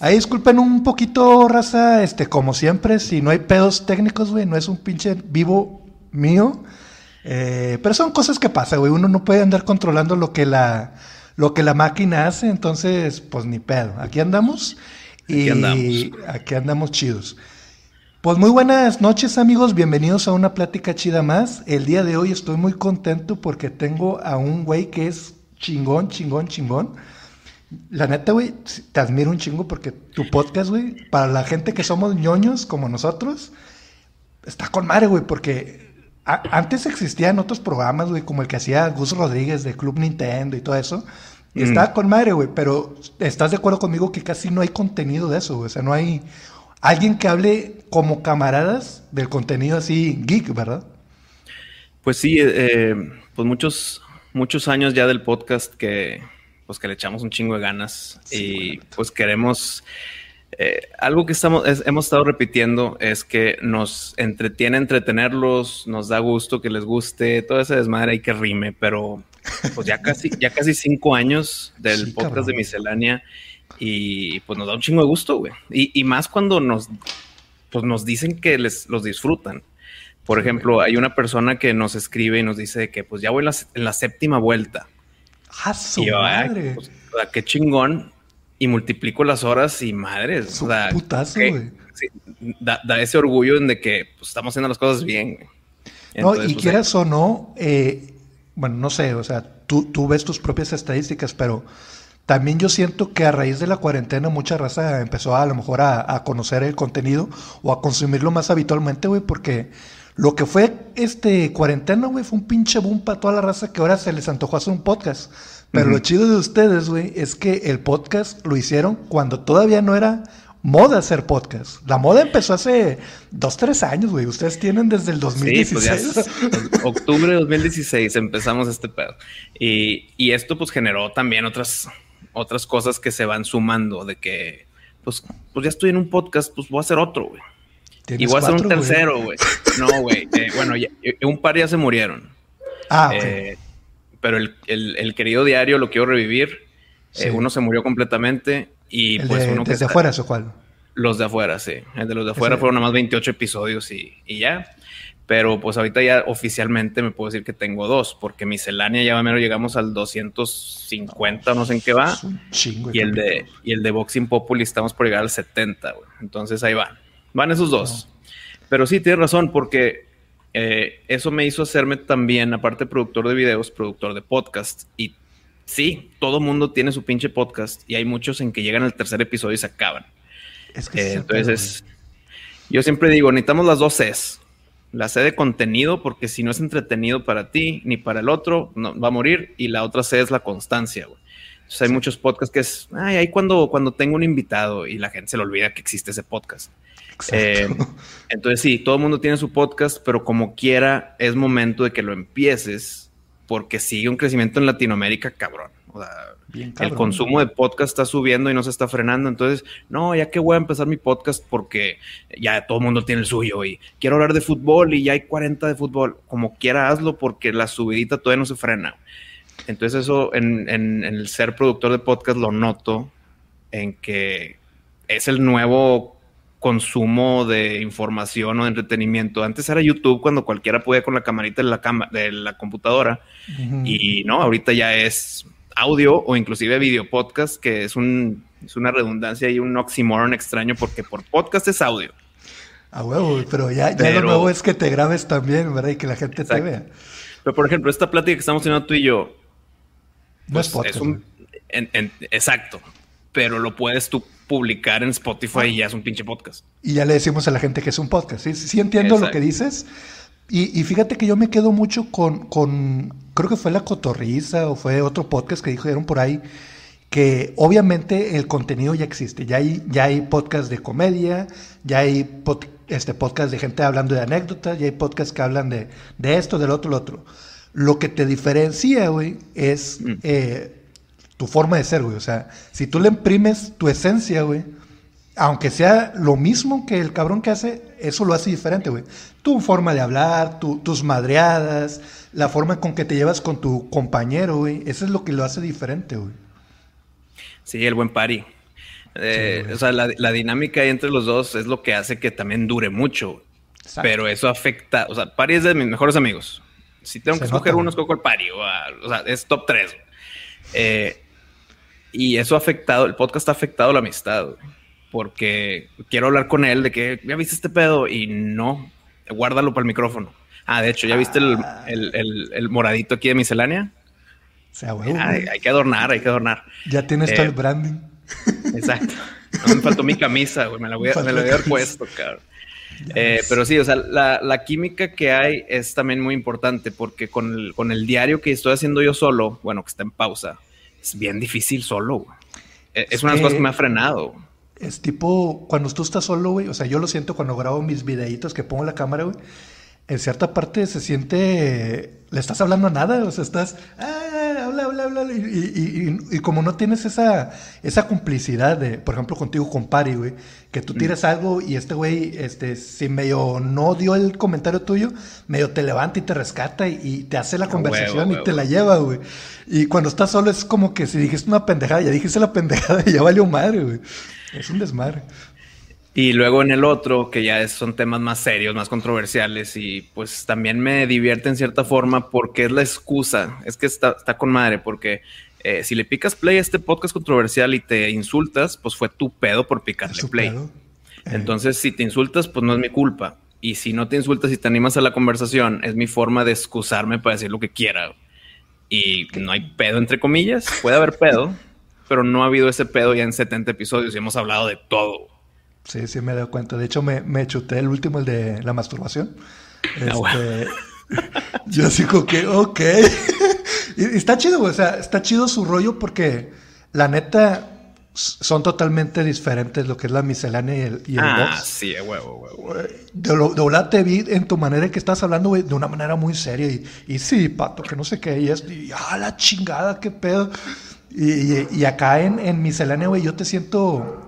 Ahí disculpen un poquito, raza, este, como siempre, si no hay pedos técnicos, güey, no es un pinche vivo mío. Eh, pero son cosas que pasan, güey. Uno no puede andar controlando lo que la, lo que la máquina hace, entonces, pues ni pedo. Aquí andamos. Y aquí andamos. Aquí andamos chidos. Pues muy buenas noches amigos, bienvenidos a una plática chida más. El día de hoy estoy muy contento porque tengo a un güey que es chingón, chingón, chingón. La neta, güey, te admiro un chingo porque tu podcast, güey, para la gente que somos ñoños como nosotros, está con madre, güey, porque antes existían otros programas, güey, como el que hacía Gus Rodríguez de Club Nintendo y todo eso. Y mm. estaba con madre, güey, pero estás de acuerdo conmigo que casi no hay contenido de eso, güey. O sea, no hay alguien que hable como camaradas del contenido así geek, ¿verdad? Pues sí, eh, pues muchos, muchos años ya del podcast que, pues que le echamos un chingo de ganas y pues queremos... Eh, algo que estamos, hemos estado repitiendo es que nos entretiene entretenerlos, nos da gusto que les guste, todo ese desmadre hay que rime, pero pues ya casi, ya casi cinco años del podcast de Miscelánea y pues nos da un chingo de gusto, güey. Y, más cuando nos, pues nos dicen que les los disfrutan. Por ejemplo, hay una persona que nos escribe y nos dice que pues ya voy en la, séptima vuelta. ¡Ah, su madre! Pues, qué chingón. Y multiplico las horas y madres. Su putazo, güey. da, ese orgullo en de que pues, estamos haciendo las cosas bien. no, y pues, quieras o no, eh, bueno, no sé, o sea, tú, tú ves tus propias estadísticas, pero también yo siento que a raíz de la cuarentena mucha raza empezó a, lo mejor a, conocer el contenido o a consumirlo más habitualmente, güey, porque lo que fue este cuarentena, güey, fue un pinche boom para toda la raza que ahora se les antojó hacer un podcast. Pero lo chido de ustedes, güey, es que el podcast lo hicieron cuando todavía no era moda hacer podcast. La moda empezó hace dos, tres años, güey. Ustedes tienen desde el 2016. Sí, pues octubre de 2016 empezamos este pedo. Y, y esto pues generó también otras otras cosas que se van sumando, de que, pues, pues ya estoy en un podcast, pues voy a hacer otro, güey. A hacer un tercero, güey. No, güey. Eh, bueno, eh, un par ya se murieron. Ah, eh, pero el, querido diario lo quiero revivir. uno se murió completamente y pues uno ¿Desde afuera o cuál? Los de afuera, sí. El de los de afuera fueron nada más 28 episodios y, y ya. Pero pues ahorita ya oficialmente me puedo decir que tengo dos, porque miscelánea ya menos llegamos al 250, no sé en qué va. y el, de, y el de Boxing Populi estamos por llegar al 70, güey. Entonces ahí van. Van esos dos. Pero sí, tienes razón, porque eh, eso me hizo hacerme también, aparte productor de videos, productor de podcast. Y sí, todo mundo tiene su pinche podcast y hay muchos en que llegan al tercer episodio y se acaban. Es que eh, entonces, yo siempre digo, necesitamos las dos Cs la C de contenido, porque si no es entretenido para ti ni para el otro, no, va a morir. Y la otra C es la constancia, güey. Entonces hay muchos podcasts que es, ay, ahí cuando, cuando tengo un invitado y la gente se le olvida que existe ese podcast. Eh, entonces sí, todo el mundo tiene su podcast, pero como quiera, es momento de que lo empieces, porque sigue un crecimiento en Latinoamérica, cabrón. O sea, el consumo de podcast está subiendo y no se está frenando. Entonces, no, ya que voy a empezar mi podcast porque ya todo el mundo tiene el suyo y quiero hablar de fútbol y ya hay 40 de fútbol. Como quiera, hazlo porque la subidita todavía no se frena. Entonces, eso en, en el ser productor de podcast lo noto en que es el nuevo consumo de información o de entretenimiento. Antes era YouTube cuando cualquiera podía con la camarita de la, de la computadora y no, ahorita ya es audio o inclusive video podcast, que es, un, es una redundancia y un oxymoron extraño porque por podcast es audio. A huevo, pero ya, ya lo nuevo es que te grabes también, ¿verdad? Y que la gente te vea. Pero por ejemplo, esta plática que estamos teniendo tú y yo. No es pues, podcast. un, exacto. Pero lo puedes tú publicar en Spotify y ya es un pinche podcast. Y ya le decimos a la gente que es un podcast. Sí, sí entiendo lo que dices. Y, y, fíjate que yo me quedo mucho con, con creo que fue La Cotorriza o fue otro podcast que dijeron por ahí, que obviamente el contenido ya existe, ya hay, ya hay podcast de comedia, ya hay este podcast de gente hablando de anécdotas, ya hay podcast que hablan de, de esto, del otro, lo otro. Lo que te diferencia, güey, es mm. eh, tu forma de ser, güey. O sea, si tú le imprimes tu esencia, güey, aunque sea lo mismo que el cabrón que hace, eso lo hace diferente, güey. Tu forma de hablar, tus madreadas, la forma con que te llevas con tu compañero, güey. Eso es lo que lo hace diferente, güey. Sí, el buen pari. Eh, o sea, la, dinámica entre los dos es lo que hace que también dure mucho. Pero eso afecta, o sea, Pari es de mis mejores amigos. Si tengo que escoger uno, escojo el. O, sea, es top 3. Eh, y eso ha afectado, el podcast ha afectado la amistad. Porque quiero hablar con él de que ya viste este pedo y no, guárdalo para el micrófono. Ah, de hecho, ¿ya viste el, ah. moradito aquí de miscelánea? hay, que adornar, hay que adornar. Ya tienes todo el eh, branding. Exacto. No me faltó mi camisa, güey. Me la voy a, me la voy a haber puesto, cabrón. Eh, pero sí, o sea, la, química que hay es también muy importante porque con el, con el diario que estoy haciendo yo solo, bueno, que está en pausa, es bien difícil solo. Güey. E, es, una de las cosas que me ha frenado. Es tipo, cuando tú estás solo, güey, o sea, yo lo siento cuando grabo mis videitos que pongo la cámara, güey, en cierta parte se siente, le estás hablando a nada, o sea, estás, ah, habla, y, como no tienes esa, esa complicidad de, por ejemplo, contigo con Pari, güey, que tú tiras algo y este güey, este, si medio no dio el comentario tuyo, medio te levanta y te rescata y, te hace la conversación y te la lleva, güey. Y cuando estás solo es como que si dijiste una pendejada, ya dijiste la pendejada y ya valió madre, güey. Es un desmadre. Y luego en el otro, que ya son temas más serios, más controversiales, y pues también me divierte en cierta forma porque es la excusa. Es que está, está con madre, porque eh, si le picas play a este podcast controversial y te insultas, pues fue tu pedo por picarle play. Entonces, si te insultas, pues no es mi culpa. Y si no te insultas y te animas a la conversación, es mi forma de excusarme para decir lo que quiera. Y no hay pedo, entre comillas. Puede haber pedo, pero no ha habido ese pedo ya en 70 episodios y hemos hablado de todo. Sí, sí me he dado cuenta. De hecho, me, me chuté el último, el de la masturbación. Ah, este, yo así como que, ok. y, está chido, O sea, está chido su rollo porque la neta son totalmente diferentes lo que es la miscelánea y el, y el ah, sí, huevo, huevo. De, lo, de te vi en tu manera en que estás hablando, güey, de una manera muy seria. Y, y sí, pato, que no sé qué. Y, esto, y ah, la chingada, qué pedo. Y, y acá en, en miscelánea, güey, yo te siento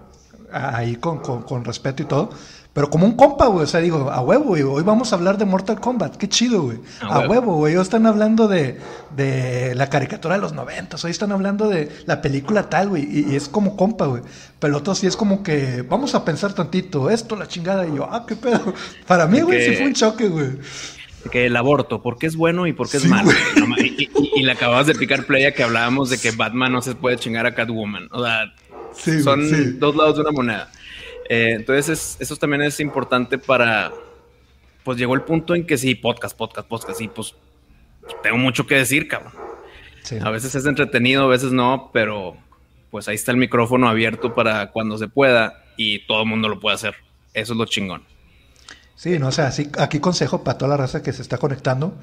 ahí con, con, respeto y todo. Pero como un compa, güey. O sea, digo, a huevo, güey. Hoy vamos a hablar de Mortal Kombat. Qué chido, güey. A, huevo, güey. Hoy están hablando de, de, la caricatura de los noventas. Hoy están hablando de la película tal, güey. Y, es como compa, güey. Pero otro sí es como que vamos a pensar tantito. Esto, la chingada. Y yo, ah, qué pedo. Para mí, güey, sí fue un choque, güey. Que el aborto, ¿por qué es bueno y por qué es malo? Y, le acabas de picar playa que hablábamos de que Batman no se puede chingar a Catwoman. O sea, son dos lados de una moneda. Eh, entonces, eso también es importante para. Pues llegó el punto en que sí, podcast, podcast, podcast, y pues tengo mucho que decir, cabrón. A veces es entretenido, a veces no, pero pues ahí está el micrófono abierto para cuando se pueda y todo el mundo lo puede hacer. Eso es lo chingón. Sí, no, o sea, aquí consejo para toda la raza que se está conectando.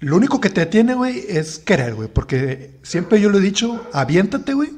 Lo único que te tiene, güey, es querer, güey, porque siempre yo lo he dicho, aviéntate, güey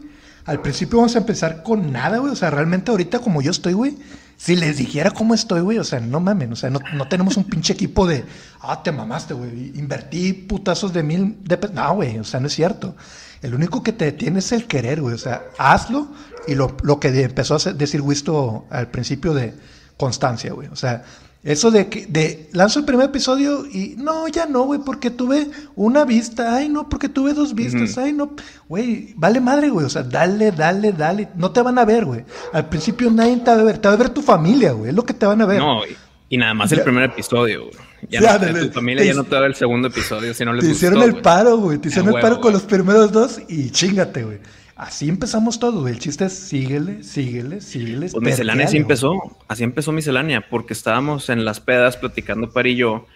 al principio vamos a empezar con nada, güey. O sea, realmente ahorita como yo estoy, güey. Si les dijera cómo estoy, güey, o sea, no mamen, o sea, no, tenemos un pinche equipo de, ah, te mamaste, güey, invertí putazos de mil, de no, güey, o sea, no es cierto. El único que te detiene es el querer, güey, o sea, hazlo y lo, lo que empezó a decir Wisto al principio de constancia, güey, o sea, eso de que de lanzo el primer episodio y no, ya no, güey, porque tuve una vista, ay, no, porque tuve dos vistas, ay, no, güey, vale madre, güey, o sea, dale, dale, dale, no te van a ver, güey. Al principio nadie te va a ver, te va a ver tu familia, güey, es lo que te van a ver. No, y nada más el primer episodio, güey. Ya, tu familia ya no te va a ver el segundo episodio si no les Te hicieron el paro, güey, te hicieron el paro con los primeros dos y chingate, güey. Así empezamos todo, El chiste es síguele, síguele, síguele. Pues miscelánea así empezó. Así empezó miscelánea, porque estábamos en las pedas platicando para y yo.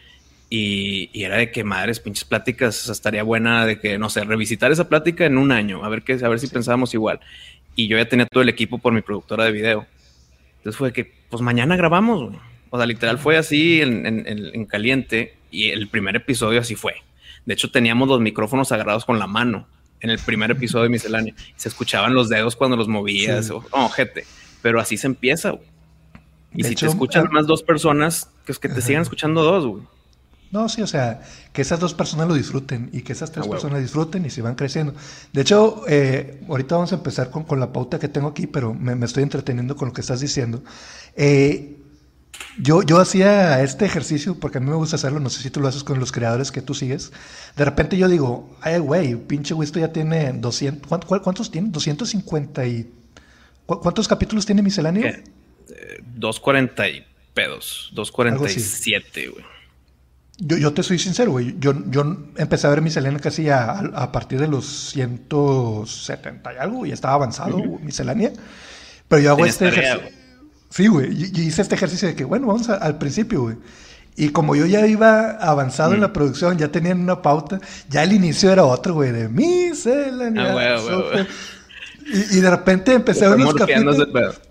Y, era de que madres, pinches pláticas, estaría buena de que, no sé, revisitar esa plática en un año, a ver qué, a ver si pensábamos igual. Y yo ya tenía todo el equipo por mi productora de video. Entonces fue que, pues mañana grabamos, güey. O sea, literal fue así en, en caliente y el primer episodio así fue. De hecho, teníamos los micrófonos agarrados con la mano en el primer episodio de Miscelánea. Se escuchaban los dedos cuando los movías. O, oh, gente. Pero así se empieza, güey. Y si te escuchan más dos personas, que que te sigan escuchando dos, güey. No, sí, o sea, que esas dos personas lo disfruten y que esas tres personas disfruten y se van creciendo. De hecho, eh, ahorita vamos a empezar con, con, la pauta que tengo aquí, pero me, me, estoy entreteniendo con lo que estás diciendo. Eh, yo, yo hacía este ejercicio porque a mí me gusta hacerlo, no sé si tú lo haces con los creadores que tú sigues. De repente yo digo, ay, güey, pinche güey, esto ya tiene 200, ¿cuántos, cuántos tiene? 250 y ¿Cuántos capítulos tiene misceláneo? Eh, 240 y pedos. 247, güey. Yo, yo te soy sincero, güey. Yo, yo empecé a ver miscelánea casi a, a, partir de los 170 y algo, y estaba avanzado miscelánea. Pero yo hago este ejercicio. Sí, güey. Yo, hice este ejercicio de que, bueno, vamos al principio, güey. Y como yo ya iba avanzado en la producción, ya tenían una pauta, ya el inicio era otro, güey, de miscelánea. Ah, güey, güey, y, y, de repente empecé a ver los capítulos.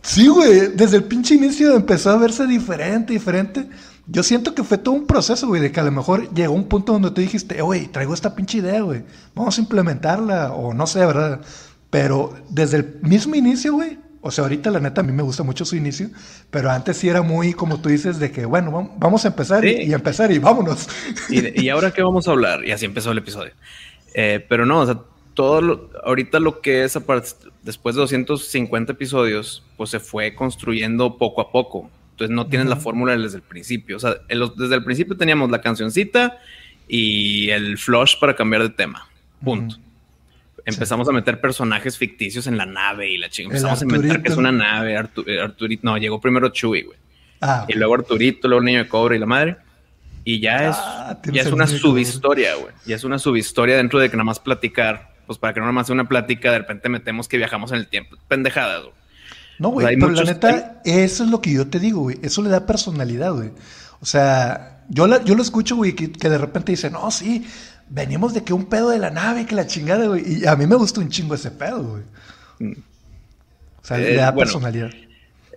Sí, güey. Desde el pinche inicio empezó a verse diferente, diferente. Yo siento que fue todo un proceso, güey, de que a lo mejor llegó un punto donde tú dijiste, güey, traigo esta pinche idea, güey. Vamos a implementarla, o no sé, ¿verdad? Pero desde el mismo inicio, güey, o sea, ahorita la neta a mí me gusta mucho su inicio, pero antes sí era muy, como tú dices, de que, bueno, vamos a empezar y, empezar y vámonos. ¿Y, ahora qué vamos a hablar? Y así empezó el episodio. Eh, pero no, o sea, todo lo, ahorita lo que es, después de 250 episodios, pues se fue construyendo poco a poco. Entonces no tienes la fórmula desde el principio. O sea, desde el principio teníamos la cancioncita y el flush para cambiar de tema. Punto. Empezamos a meter personajes ficticios en la nave y la chica. Empezamos a inventar que es una nave. Eh, Arturito. No, llegó primero Chewie, güey. Ah, y luego Arturito, luego el niño de cobre y la madre. Y ya es, ah, ya es una subhistoria, güey. Ya es una subhistoria dentro de que nada más platicar. Pues para que no nada más sea una plática, de repente metemos que viajamos en el tiempo. Pendejadas, güey. No, güey, pero la neta, eso es lo que yo te digo, güey. Eso le da personalidad, güey. O sea, yo, la, yo lo escucho, güey, que, de repente dice, no, sí, venimos de que un pedo de la nave, que la chingada, güey. Y a mí me gusta un chingo ese pedo, güey. Mm. O sea, le da eh, personalidad.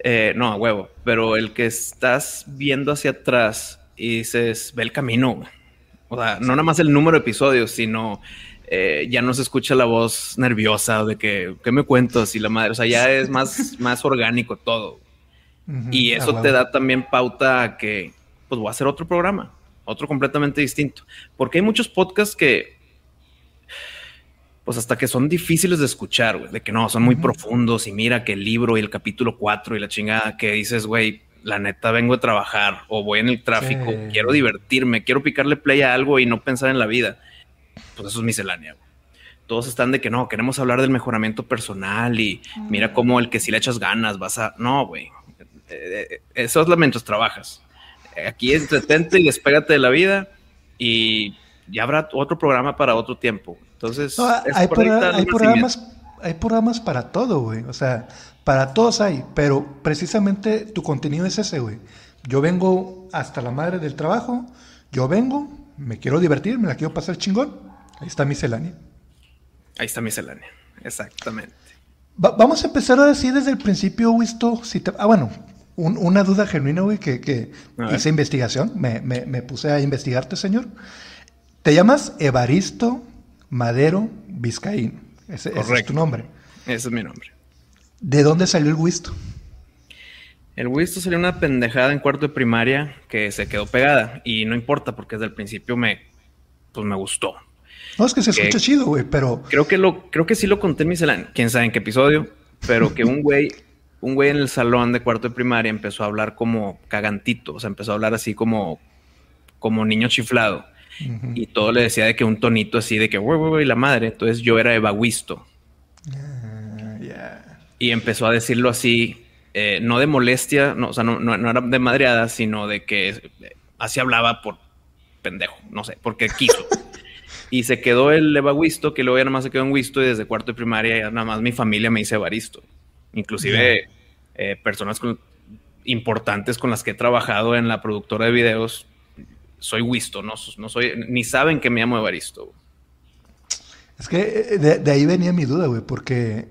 Eh, no, a huevo. Pero el que estás viendo hacia atrás y dices, ve el camino. O sea, no nada más el número de episodios, sino eh, ya no se escucha la voz nerviosa de que, ¿qué me cuentas? Y la madre, o sea, ya es más, más orgánico todo. y eso te da también pauta a que, pues voy a hacer otro programa, otro completamente distinto. Porque hay muchos podcasts que, pues hasta que son difíciles de escuchar, güey, de que no, son muy profundos y mira que el libro y el capítulo 4 y la chingada que dices, güey, la neta vengo a trabajar o voy en el tráfico, quiero divertirme, quiero picarle play a algo y no pensar en la vida pues eso es miscelánea. Todos están de que no, queremos hablar del mejoramiento personal y mira cómo el que si le echas ganas vas a... No, güey. Eh, eh, eso es la mientras trabajas. Aquí es entretente y despégate de la vida y ya habrá otro programa para otro tiempo. Entonces, hay, programas, hay programas para todo, güey. O sea, para todos hay, pero precisamente tu contenido es ese, güey. Yo vengo hasta la madre del trabajo, yo vengo, me quiero divertir, me la quiero pasar chingón. Ahí está miscelánea. Ahí está miscelánea, exactamente. vamos a empezar a decir desde el principio, Wisto, si te... Ah, bueno, una duda genuina, güey, que, que hice investigación, me, me, puse a investigarte, señor. Te llamas Evaristo Madero Vizcaín. Ese, es tu nombre. Ese es mi nombre. ¿De dónde salió el Wisto? El Wisto salió una pendejada en cuarto de primaria que se quedó pegada y no importa porque desde el principio me, pues me gustó. No, es que se escucha chido, güey, pero... Creo que, lo, creo que sí lo conté en mi quién sabe en qué episodio, pero que un güey, un güey en el salón de cuarto de primaria empezó a hablar como cagantito, o sea, empezó a hablar así como, como niño chiflado. Y todo le decía de que un tonito así de que, güey, güey, la madre. Entonces yo era Eva ah, Y empezó a decirlo así eh, no de molestia, no, o sea, no, no, era de madreada, sino de que así hablaba por pendejo, no sé, porque quiso. y se quedó el Evaguisto, que luego ya nada más se quedó en Wisto y desde cuarto de primaria ya nada más mi familia me dice Evaristo. Inclusive eh, personas importantes con las que he trabajado en la productora de videos, soy Wisto, no, no soy, ni saben que me llamo Evaristo. Es que de, de ahí venía mi duda, güey, porque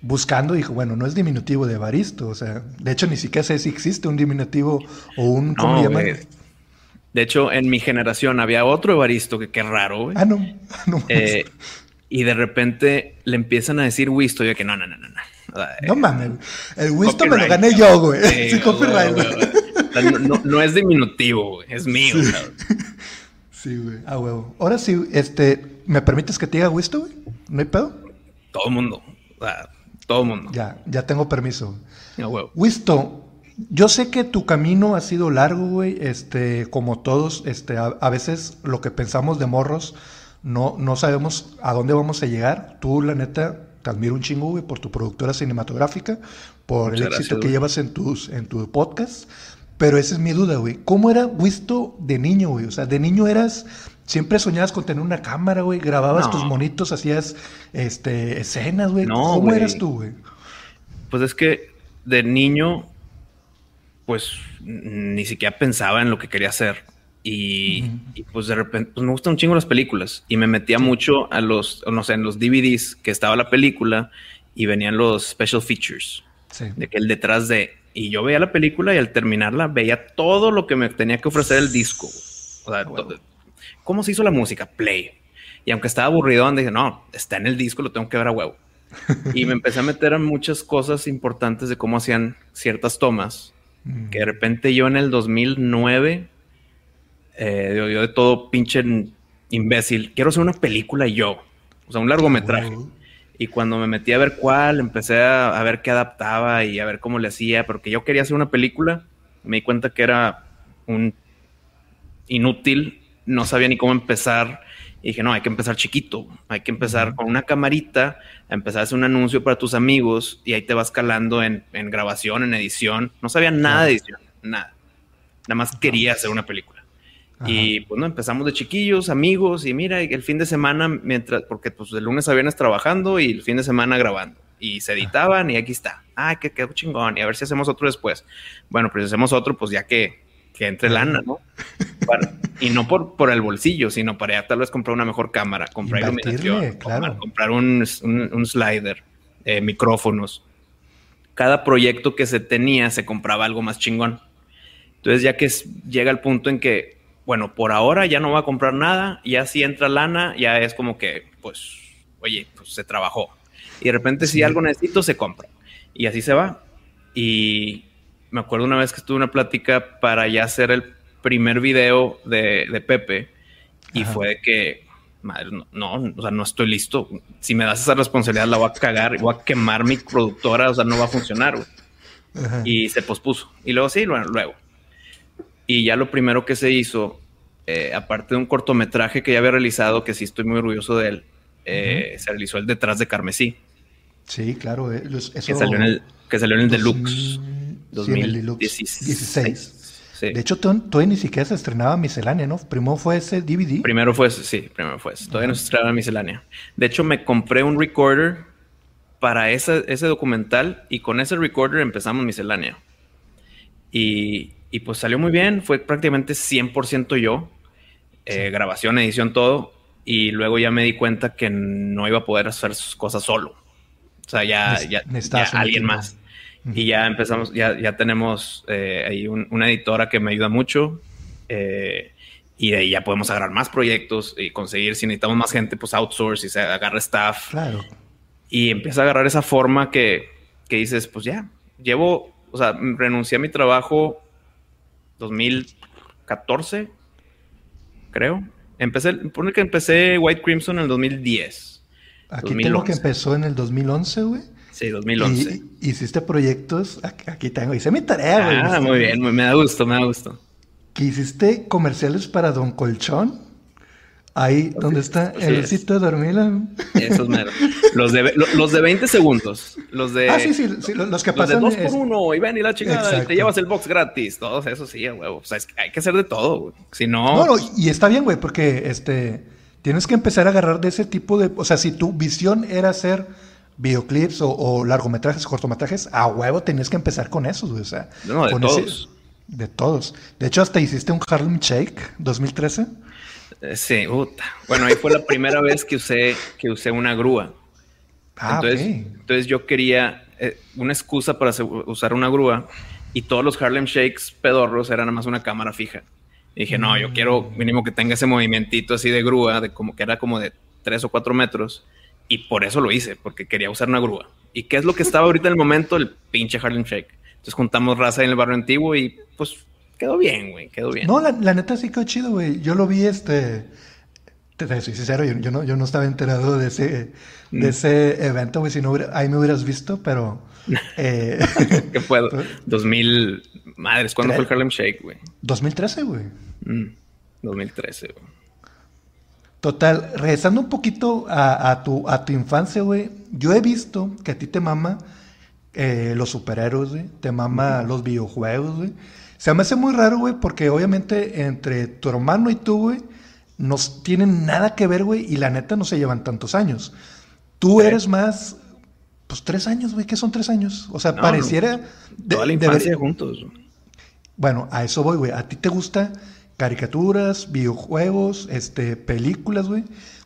buscando, dijo, bueno, no es diminutivo de Evaristo, o sea, de hecho ni siquiera sé si existe un diminutivo o un, ¿cómo no, De hecho, en mi generación había otro Evaristo que qué raro, güey. Ah, no, no. Eh, y de repente le empiezan a decir Wisto, yo que no, no, no, no. No, mames, el Wisto me lo gané yo, güey. Sí, copyright. no, no, es diminutivo, güey, es mío, Sí, güey, ah, huevo. Ahora sí, este, ¿me permites que te diga Wisto, güey? ¿No hay pedo? Todo el mundo. O sea, todo el mundo. Ya, ya tengo permiso. Wisto, yo sé que tu camino ha sido largo, güey. Este, como todos, este, a, veces lo que pensamos de morros, no, no sabemos a dónde vamos a llegar. Tú, la neta, te admiro un chingo, güey, por tu productora cinematográfica, por el éxito que llevas en, tus, en tu podcast. Pero esa es mi duda, güey. ¿Cómo era Wisto de niño, güey? O sea, de niño eras Siempre soñabas con tener una cámara, güey. Grababas tus monitos, hacías este, escenas, güey. ¿Cómo eras tú, güey? Pues es que de niño, pues ni siquiera pensaba en lo que quería hacer. Y, pues de repente, pues me gustan un chingo las películas. Y me metía mucho a los, no sé, en los DVDs que estaba la película y venían los special features. De que el detrás de. Y yo veía la película y al terminarla veía todo lo que me tenía que ofrecer el disco. O sea, ¿Cómo se hizo la música? Play. Y aunque estaba aburrido, dije, no, está en el disco, lo tengo que ver a huevo. y me empecé a meter en muchas cosas importantes de cómo hacían ciertas tomas. Mm. Que de repente yo en el 2009, eh, yo, de todo pinche imbécil, quiero hacer una película yo. O sea, un largometraje. Y cuando me metí a ver cuál, empecé a, a, ver qué adaptaba y a ver cómo le hacía, porque yo quería hacer una película. Me di cuenta que era un inútil no sabía ni cómo empezar. Y dije, no, hay que empezar chiquito, hay que empezar con una camarita, a empezar a hacer un anuncio para tus amigos y ahí te vas calando en, grabación, en edición. No sabía nada de edición, nada. Nada más quería hacer una película. Y pues no, empezamos de chiquillos, amigos, y mira, el fin de semana, mientras, porque pues el lunes a viernes trabajando y el fin de semana grabando. Y se editaban y aquí está. Ay, que quedó chingón. Y a ver si hacemos otro después. Bueno, pues si hacemos otro, pues ya que, que entre lana, ¿no? y no por, por el bolsillo, sino para ya tal vez comprar una mejor cámara, comprar iluminación, comprar un, slider, eh, micrófonos. Cada proyecto que se tenía se compraba algo más chingón. Entonces ya que llega el punto en que, bueno, por ahora ya no va a comprar nada, ya si entra lana, ya es como que, pues, oye, pues se trabajó. Y de repente si algo necesito, se compra. Y así se va. Y me acuerdo una vez que estuve una plática para ya hacer el primer video de, Pepe y fue de que, madre, no, o sea, no estoy listo. Si me das esa responsabilidad, la voy a cagar, voy a quemar mi productora, o sea, no va a funcionar. Y se pospuso. Y luego sí, bueno, luego. Y ya lo primero que se hizo, eh, aparte de un cortometraje que ya había realizado, que sí estoy muy orgulloso de él, eh, se realizó el Detrás de Carmesí. Sí, claro. Eh, que, salió en el, que salió en el Deluxe. 2016. De hecho, todavía ni siquiera se estrenaba Miscelánea, ¿no? Primero fue ese DVD. Primero fue ese, sí, primero fue ese. Todavía no se estrenaba Miscelánea. De hecho, me compré un recorder para ese, ese documental y con ese recorder empezamos Miscelánea. Y, y pues salió muy bien, fue prácticamente 100% yo. Eh, grabación, edición, todo. Y luego ya me di cuenta que no iba a poder hacer sus cosas solo. O sea, ya, ya, ya alguien más. Y ya empezamos, ya, ya tenemos eh, ahí una editora que me ayuda mucho. Eh, y de ahí ya podemos agarrar más proyectos y conseguir, si necesitamos más gente, pues outsource y se agarra staff. Claro. Y empieza a agarrar esa forma que, que dices, pues ya, llevo, o sea, renuncié a mi trabajo 2014, creo. Empecé, pone que empecé White Crimson en el 2010. Aquí tengo que empezó en el 2011, güey. Sí, 2011. Y, hiciste proyectos, aquí tengo, hice mi tarea, güey. Ah, muy bien, me da gusto, me da gusto. Que hiciste comerciales para Don Colchón. Ahí, donde está el sitio de dormir. Eso es mero. Los de, los de 20 segundos. Los de. Ah, sí, sí, los, que pasan. Los de 2 por 1 y ven y la chingada. Te llevas el box gratis. Todos eso sí, güey. O sea, es que hay que hacer de todo, güey. Si no. No, no, y está bien, güey, porque este. Tienes que empezar a agarrar de ese tipo de. O sea, si tu visión era hacer videoclips o, largometrajes, cortometrajes, a huevo tenías que empezar con esos, O sea, no, de todos. de todos. De hecho, hasta hiciste un Harlem Shake 2013. Eh, sí, puta. Bueno, ahí fue la primera vez que usé, que usé una grúa. Ah, entonces, entonces yo quería eh, una excusa para usar una grúa y todos los Harlem Shakes pedorros eran nada más una cámara fija. Y dije, no, yo quiero mínimo que tenga ese movimientito así de grúa, de como que era como de tres o cuatro metros y por eso lo hice, porque quería usar una grúa. ¿Y qué es lo que estaba ahorita en el momento? El pinche Harlem Shake. Entonces juntamos raza en el barrio antiguo y pues quedó bien, güey, quedó bien. No, la, neta sí quedó chido, güey. Yo lo vi, este... Te soy sincero, yo, no, yo no estaba enterado de ese, de mm. ese evento, güey. Si no ahí me hubieras visto, pero... Eh, ¿Qué puedo? 2000... Madres, ¿cuándo fue el Harlem Shake, güey? 2013, güey. 2013, mm, güey. Total, regresando un poquito a, tu, a tu infancia, güey, yo he visto que a ti te mama eh, los superhéroes, güey, te mama los videojuegos, güey. Se me hace muy raro, güey, porque obviamente entre tu hermano y tú, güey, no tienen nada que ver, güey, y la neta no se llevan tantos años. Tú eres más, pues tres años, güey, ¿qué son tres años? O sea, pareciera... toda la infancia juntos. Bueno, a eso voy, güey. ¿A ti te gusta caricaturas, videojuegos, este, películas, güey?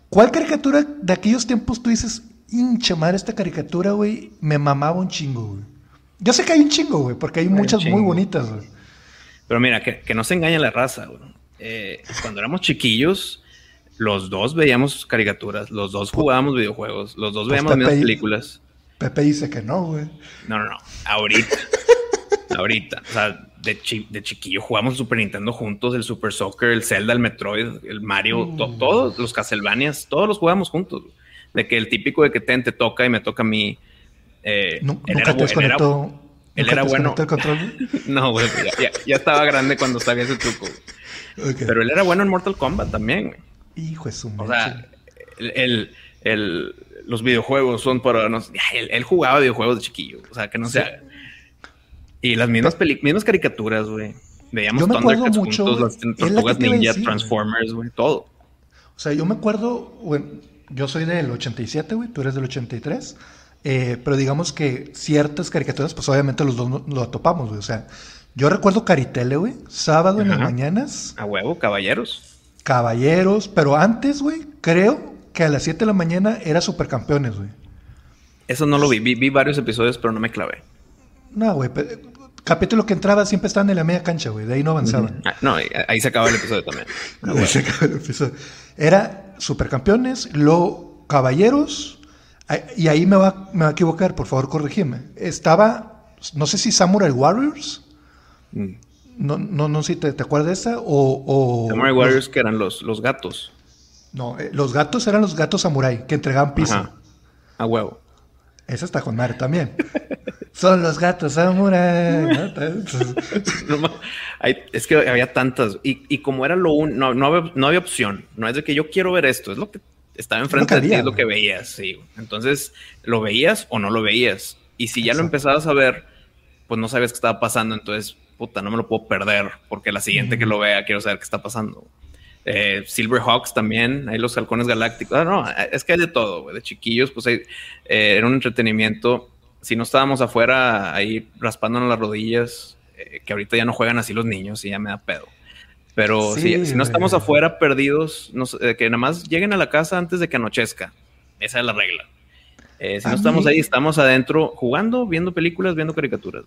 ¿Cuál caricatura de aquellos tiempos tú dices, hinche madre, esta caricatura, güey, me mamaba un chingo, güey? Yo sé que hay un chingo, güey, porque hay, muchas muy bonitas, güey. Pero mira, que, no se engañe la raza. Eh, cuando éramos chiquillos, los dos veíamos caricaturas, los dos jugábamos videojuegos, los dos pues veíamos las películas. Pepe dice que no, güey. No, no, no. Ahorita. ahorita. O sea, de, de, chiquillo jugamos Super Nintendo juntos, el Super Soccer, el Zelda, el Metroid, el Mario, mm. todos los Castlevanias, todos los jugamos juntos. De que el típico de que te, te toca y me toca a mí. Eh, él era, te era, él era bueno. El control? no, güey, ya, estaba grande cuando sabía ese truco. Pero él era bueno en Mortal Kombat también, güey. Hijo de su O sea, el, el, los videojuegos son para... No, él, él, jugaba videojuegos de chiquillo. O sea, que no sea... Y las mismas, mismas caricaturas, güey. Veíamos Thundercats mucho, juntos, las tortugas ninja, Transformers, güey, todo. O sea, yo me acuerdo, bueno, yo soy del 87, güey, tú eres del 83. Eh, pero digamos que ciertas caricaturas, pues obviamente los dos lo topamos, güey. O sea, yo recuerdo Caritele, güey, sábado en las mañanas. A huevo, caballeros. Caballeros, pero antes, güey, creo que a las 7 de la mañana era Supercampeones, güey. Eso no lo vi. vi, varios episodios, pero no me clavé. No, güey, capítulo que entraba siempre estaban en la media cancha, güey, de ahí no avanzaban. Ah, no, ahí se acaba el episodio también. ahí se acaba el episodio. Era Supercampeones, luego Caballeros, y ahí me va, me va a equivocar, por favor, corregime. Estaba, no sé si Samurai Warriors. Mm. No, no, no sé si te, te acuerdas de esa. O, Samurai Warriors, que eran los, los gatos. No, eh, los gatos eran los gatos samurai que entregaban piso. A huevo. Esa está con madre también. Son los gatos samurai. es que había tantas. Y, y como era lo un, no, no, había, no había opción. No es de que yo quiero ver esto. Es lo que estaba enfrente de ti, es lo que veías. Sí. Entonces, lo veías o no lo veías. Y si ya lo empezabas a ver, pues no sabías qué estaba pasando. Entonces, puta, no me lo puedo perder. Porque la siguiente que lo vea, quiero saber qué está pasando. Eh, Silverhawks también, hay los halcones galácticos. Ah, no, es que hay de todo, de chiquillos, pues hay, eh, era un entretenimiento. Si no estábamos afuera ahí raspándonos las rodillas, eh, que ahorita ya no juegan así los niños y ya me da pedo. Pero si, no estamos afuera perdidos, que nada más lleguen a la casa antes de que anochezca. Esa es la regla. si no estamos ahí, estamos adentro jugando, viendo películas, viendo caricaturas.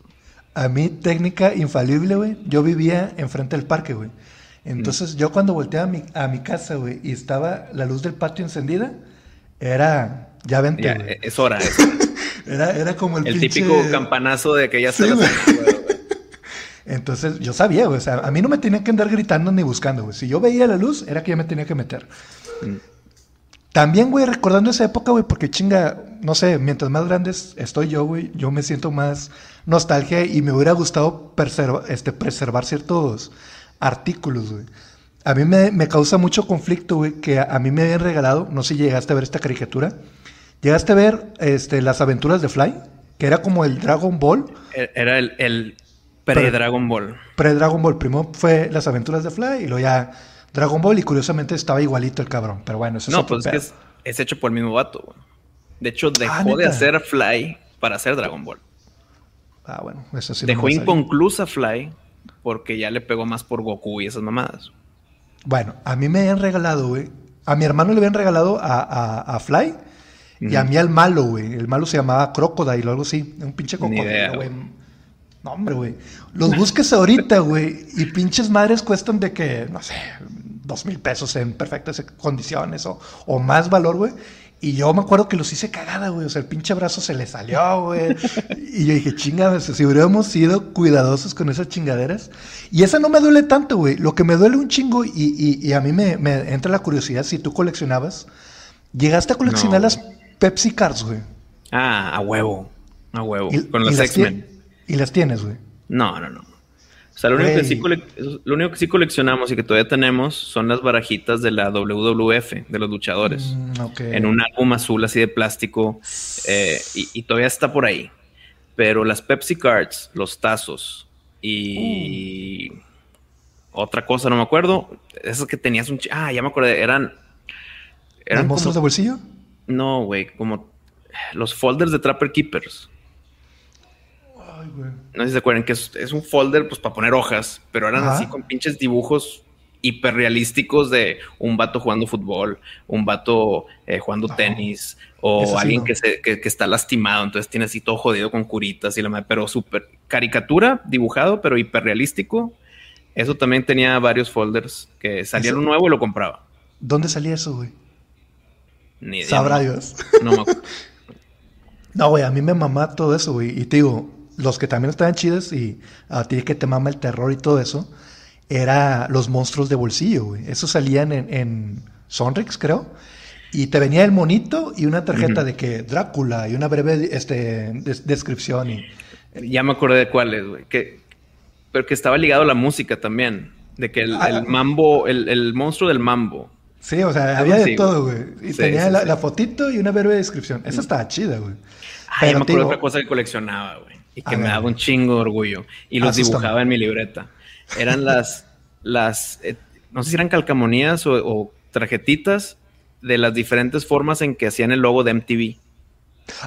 A mí, técnica infalible, güey. Yo vivía enfrente del parque, güey. Entonces, yo cuando volteé a mi, a mi casa, güey, y estaba la luz del patio encendida, era. Ya vente, Es hora. era, era como el, el típico campanazo de que ya se Entonces, yo sabía, güey. O sea, a mí no me tenía que andar gritando ni buscando, güey. Si yo veía la luz, era que ya me tenía que meter. Mm. También, güey, recordando esa época, güey, porque chinga, no sé, mientras más grandes estoy yo, güey, yo me siento más nostalgia y me hubiera gustado este, preservar ciertos artículos, güey. A mí me, causa mucho conflicto, güey, que a, mí me habían regalado, no sé si llegaste a ver esta caricatura, llegaste a ver este, las aventuras de Fly, que era como el Dragon Ball. E, era el, pre-Dragon Ball. Pre-Dragon Ball. Primero fue las aventuras de Fly y luego ya Dragon Ball y curiosamente estaba igualito el cabrón. Pero bueno, eso es No, pues es que es, hecho por el mismo vato, güey. De hecho, ah, dejó de hacer Fly para hacer Dragon Ball. Ah, bueno, eso sí. Dejó inconclusa Fly porque ya le pegó más por Goku y esas mamadas. Bueno, a mí me habían regalado, güey. A mi hermano le habían regalado a, Fly y a mí al malo, güey. El malo se llamaba Crocodile o algo así. Un pinche cocodrilo, güey. No, hombre, güey. Los busques ahorita, güey. Y pinches madres cuestan de que, no sé, dos mil pesos en perfectas condiciones o, o más valor, güey. Y yo me acuerdo que los hice cagada, güey. O sea, el pinche brazo se le salió, güey. y yo dije, chinga, si hubiéramos sido cuidadosos con esas chingaderas. Y esa no me duele tanto, güey. Lo que me duele un chingo, y, y, a mí me, entra la curiosidad, si tú coleccionabas, llegaste a coleccionar las Pepsi Cards, güey. Ah, a huevo. A huevo. con los X-Men. ¿Y las tienes, güey? No, no, no. O sea, lo único, que sí lo único, que sí coleccionamos y que todavía tenemos son las barajitas de la WWF, de los luchadores. Mm, en un álbum azul así de plástico. Eh, y, todavía está por ahí. Pero las Pepsi Cards, los tazos y uh. otra cosa, no me acuerdo. Esas que tenías un... Ah, ya me acordé. Eran... eran monstruos de bolsillo? No, güey. Como los folders de Trapper Keepers. No sé si se acuerdan que es, un folder pues para poner hojas, pero eran así con pinches dibujos hiperrealísticos de un vato jugando fútbol, un vato eh, jugando tenis o alguien que, se, que, está lastimado, entonces tiene así todo jodido con curitas y la madre, pero súper caricatura, dibujado, pero hiperrealístico. Eso también tenía varios folders que salía un nuevo y lo compraba. ¿Dónde salía eso, güey? Ni idea. Sabrá Dios. No me acuerdo. no, güey, a mí me mamá todo eso, güey. Y te digo, los que también estaban chidos y a ti que te mama el terror y todo eso, era los monstruos de bolsillo, güey. Esos salían en, en Sonrix, creo. Y te venía el monito y una tarjeta de que Drácula y una breve este, descripción. Y, ya me acordé de cuáles, güey. Que, pero que estaba ligado a la música también. De que el, ah, mambo, el, monstruo del mambo. Sí, o sea, había de todo, güey. Y tenía la, fotito y una breve descripción. Esa estaba chida, güey. Ay, me acuerdo de otra cosa que coleccionaba, güey y que me daba un chingo de orgullo. Y los dibujaba en mi libreta. Eran las, las eh, no sé si eran calcamonías o, tarjetitas de las diferentes formas en que hacían el logo de MTV.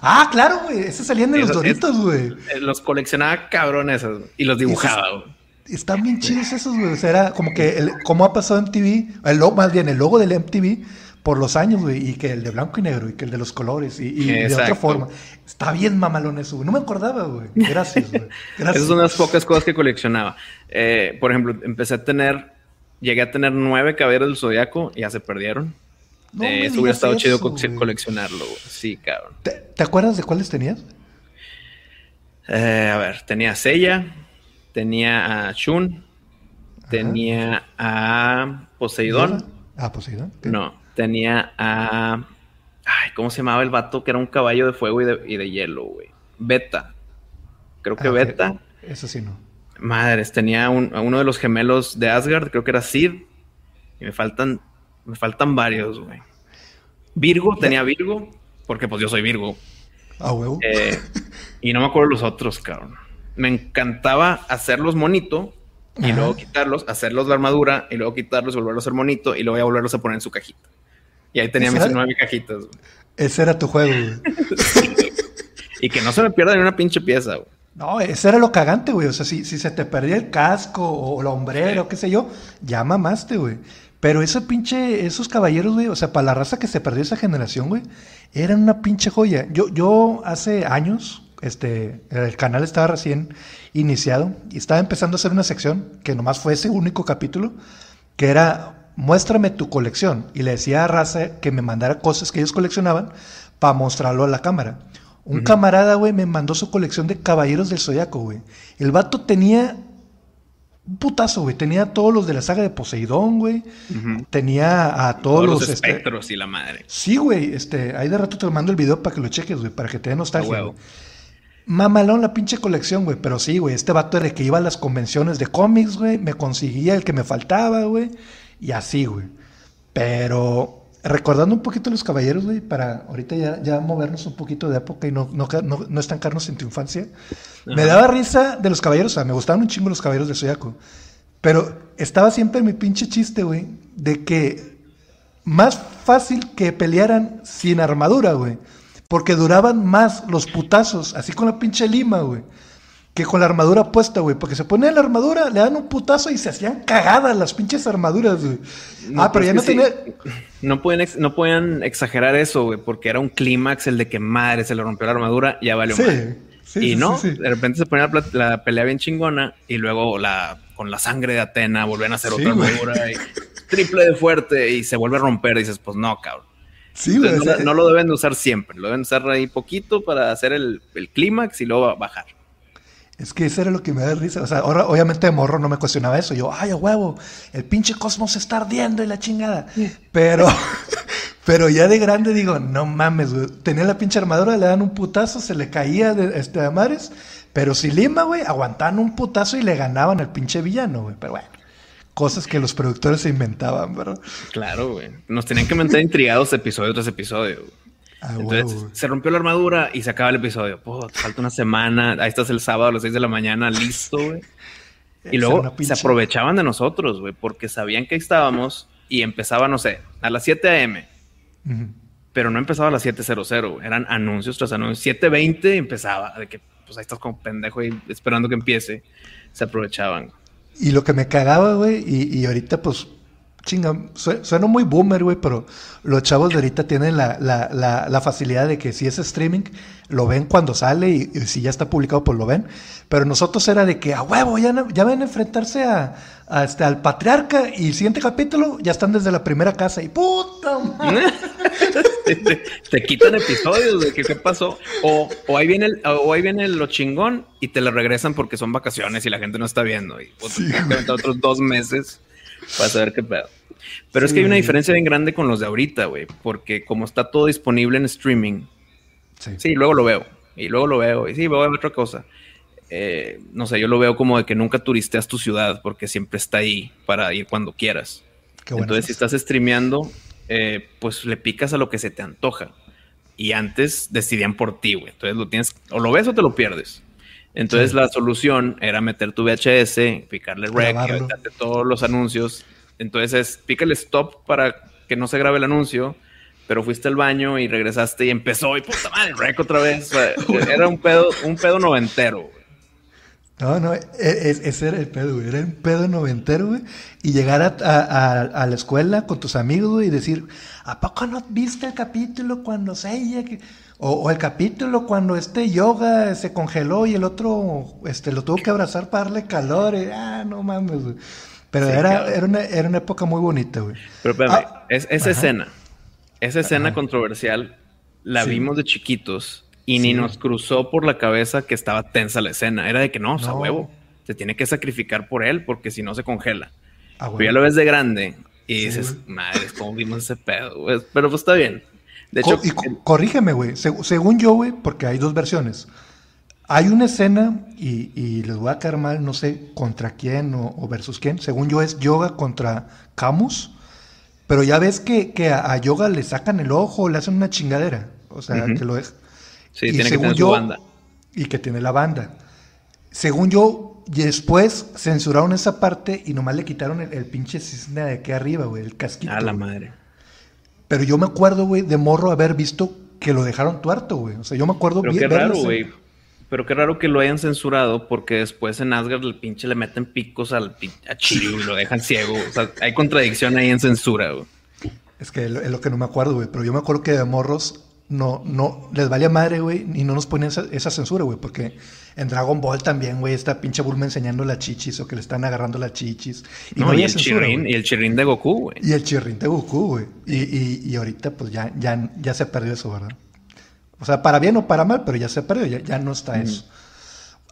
Ah, claro, güey. Esos salían de los doritos, güey. Eh, los coleccionaba cabrón esos y los dibujaba, güey. Están bien chidos esos, güey. O sea, era como que, el, como ha pasado MTV, el logo, más bien el logo del MTV por los años, güey, y que el de blanco y negro, y que el de los colores, y, de otra forma. Está bien mamalón eso, güey. No me acordaba, güey. Gracias, güey. Gracias. Esas son las pocas cosas que coleccionaba. Eh, por ejemplo, empecé a tener, llegué a tener nueve caballeros del zodiaco y ya se perdieron. No eh, eso hubiera estado chido coleccionarlo, güey. Sí, cabrón. ¿Te, acuerdas de cuáles tenías? Eh, a ver, tenía a Seiya, tenía a Shun, tenía a Poseidón. ¿A Poseidón? No, tenía a. Ay, ¿cómo se llamaba el vato? Que era un caballo de fuego y de, hielo, güey. Beta. Creo que ah, Beta. Eso sí no. Madres, tenía a uno de los gemelos de Asgard, creo que era Sid. Y me faltan. Me faltan varios, güey. Virgo, tenía Virgo, porque pues yo soy Virgo. Ah, huevo. Eh, y no me acuerdo los otros, cabrón. Me encantaba hacerlos monito y luego quitarlos, hacerlos la armadura y luego quitarlos, volverlos a hacer monito y luego a volverlos a poner en su cajita. Y ahí tenía mis nueve cajitas. Ese era tu juego, güey. y que no se me pierda ni una pinche pieza, güey. No, ese era lo cagante, güey. O sea, si, si se te perdía el casco o la hombrera o qué sé yo, ya mamaste, güey. Pero ese pinche, esos caballeros, güey, o sea, para la raza que se perdió esa generación, güey, eran una pinche joya. Yo, yo hace años, este, el canal estaba recién iniciado y estaba empezando a hacer una sección que nomás fue ese único capítulo, que era muéstrame tu colección. Y le decía a Raza que me mandara cosas que ellos coleccionaban para mostrarlo a la cámara. Un camarada, güey, me mandó su colección de Caballeros del Zodiaco, güey. El vato tenía un putazo, güey. Tenía todos los de la saga de Poseidón, güey. Tenía a todos, los, este, espectros y la madre. Sí, güey. Este, ahí de rato te mando el video para que lo cheques, güey, para que te dé nostalgia. Mamalón la pinche colección, güey. Pero sí, güey. Este vato era el que iba a las convenciones de cómics, güey. Me conseguía el que me faltaba, güey y así, güey. Pero recordando un poquito los caballeros, güey, para ahorita ya, ya movernos un poquito de época y no, no, no, estancarnos en tu infancia. Me daba risa de los caballeros, o sea, me gustaban un chingo los caballeros de Soyaco. Pero estaba siempre mi pinche chiste, güey, de que más fácil que pelearan sin armadura, güey. Porque duraban más los putazos, así con la pinche lima, güey que con la armadura puesta, güey. Porque se ponían la armadura, le dan un putazo y se hacían cagadas las pinches armaduras, güey. ah, pero ya no tenía. No pueden, no pueden exagerar eso, güey, porque era un clímax el de que madre se le rompió la armadura, ya valió sí, Sí, y no, de repente se ponía la, pelea bien chingona y luego la con la sangre de Atena volvían a hacer otra armadura y triple de fuerte y se vuelve a romper. Y dices, pues no, cabrón. Sí, güey, no, lo deben de usar siempre, lo deben usar ahí poquito para hacer el, el clímax y luego bajar. Es que eso era lo que me da risa. O sea, ahora, obviamente de morro no me cuestionaba eso. Yo, ay, a huevo, el pinche cosmos se está ardiendo y la chingada. Pero, pero ya de grande digo, no mames, güey. Tenía la pinche armadura, le dan un putazo, se le caía de, este, a mares, Pero si Lima, güey, aguantaban un putazo y le ganaban al pinche villano, güey. Pero bueno, cosas que los productores se inventaban, ¿verdad? Claro, güey. Nos tenían que mantener intrigados episodio tras episodio. Ah, Entonces se rompió la armadura y se acaba el episodio. falta una semana. Ahí estás el sábado a las 6 de la mañana, listo, güey. Y luego se aprovechaban de nosotros, güey, porque sabían que estábamos y empezaba, no sé, a las 7 a.m. Pero no empezaba a las 7.00, eran anuncios tras anuncios. 7.20 empezaba, de que pues ahí estás como pendejo y esperando que empiece. Se aprovechaban. Y lo que me cagaba, güey, y, y ahorita pues chinga, suena muy boomer, güey, pero los chavos de ahorita tienen la, la, la, facilidad de que si es streaming, lo ven cuando sale y, si ya está publicado, pues lo ven. Pero nosotros era de que, a huevo, ya, ya ven a enfrentarse a, este, al patriarca y el siguiente capítulo ya están desde la primera casa y puta madre. te, quitan episodios de que qué pasó. O, o, ahí viene el, o ahí viene lo chingón y te lo regresan porque son vacaciones y la gente no está viendo. Y otros dos meses para saber qué pedo. Pero es que hay una diferencia bien grande con los de ahorita, güey, porque como está todo disponible en streaming, sí. luego lo veo, y luego lo veo, y sí, voy a ver otra cosa. Eh, no sé, yo lo veo como de que nunca turisteas tu ciudad, porque siempre está ahí para ir cuando quieras. Entonces, si estás streameando, eh, pues le picas a lo que se te antoja. Y antes decidían por ti, güey. Entonces lo tienes, o lo ves o te lo pierdes. Entonces la solución era meter tu VHS, picarle rec, y todos los anuncios entonces pícale stop para que no se grabe el anuncio, pero fuiste al baño y regresaste y empezó y puta madre, rec otra vez. Era un pedo, un pedo noventero. No, no, e, e, ese era el pedo, güey. Era un pedo noventero, güey. Y llegar a, la escuela con tus amigos, güey, y decir, ¿a poco no viste el capítulo cuando se que... O, el capítulo cuando este yoga se congeló y el otro este, lo tuvo que abrazar para darle calor. Y, ah, no mames, güey. Pero era, era, una, era, una, época muy bonita, güey. Pero espérame, ah, esa escena, esa escena controversial, la vimos de chiquitos y ni nos cruzó por la cabeza que estaba tensa la escena. Era de que no, o sea, huevo, se tiene que sacrificar por él porque si no se congela. Ah, Pero ya lo ves de grande y dices, madre, ¿cómo vimos ese pedo? Pero pues está bien. De hecho, y corrígeme, güey. según yo, güey, porque hay dos versiones. Hay una escena, y, les voy a caer mal, no sé contra quién o, versus quién. Según yo es Yoga contra Camus. Pero ya ves que, a, Yoga le sacan el ojo, le hacen una chingadera. O sea, que lo es. Sí, y tiene que tener su banda. Y que tiene la banda. Según yo, después censuraron esa parte y nomás le quitaron el, pinche cisne de aquí arriba, güey, el casquito. A la madre. Pero yo me acuerdo, güey, de morro haber visto que lo dejaron tuerto, güey. O sea, yo me acuerdo Pero bien. Qué raro, güey. Pero qué raro que lo hayan censurado porque después en Asgard el pinche le meten picos al a Chiru y lo dejan ciego. O sea, hay contradicción ahí en censura, güey. Es que es lo que no me acuerdo, güey. Pero yo me acuerdo que de morros no, no, les valía madre, güey, y no nos ponían esa, censura, güey, porque en Dragon Ball también, güey, está pinche Bulma enseñando las chichis o que le están agarrando las chichis. Y no, y, el chirrin, y el chirrin de Goku, güey. Y el chirrin de Goku, güey. Y, y, y, ahorita, pues ya, ya, ya se perdió eso, ¿verdad? O sea, para bien o para mal, pero ya se perdió, ya, ya no está eso.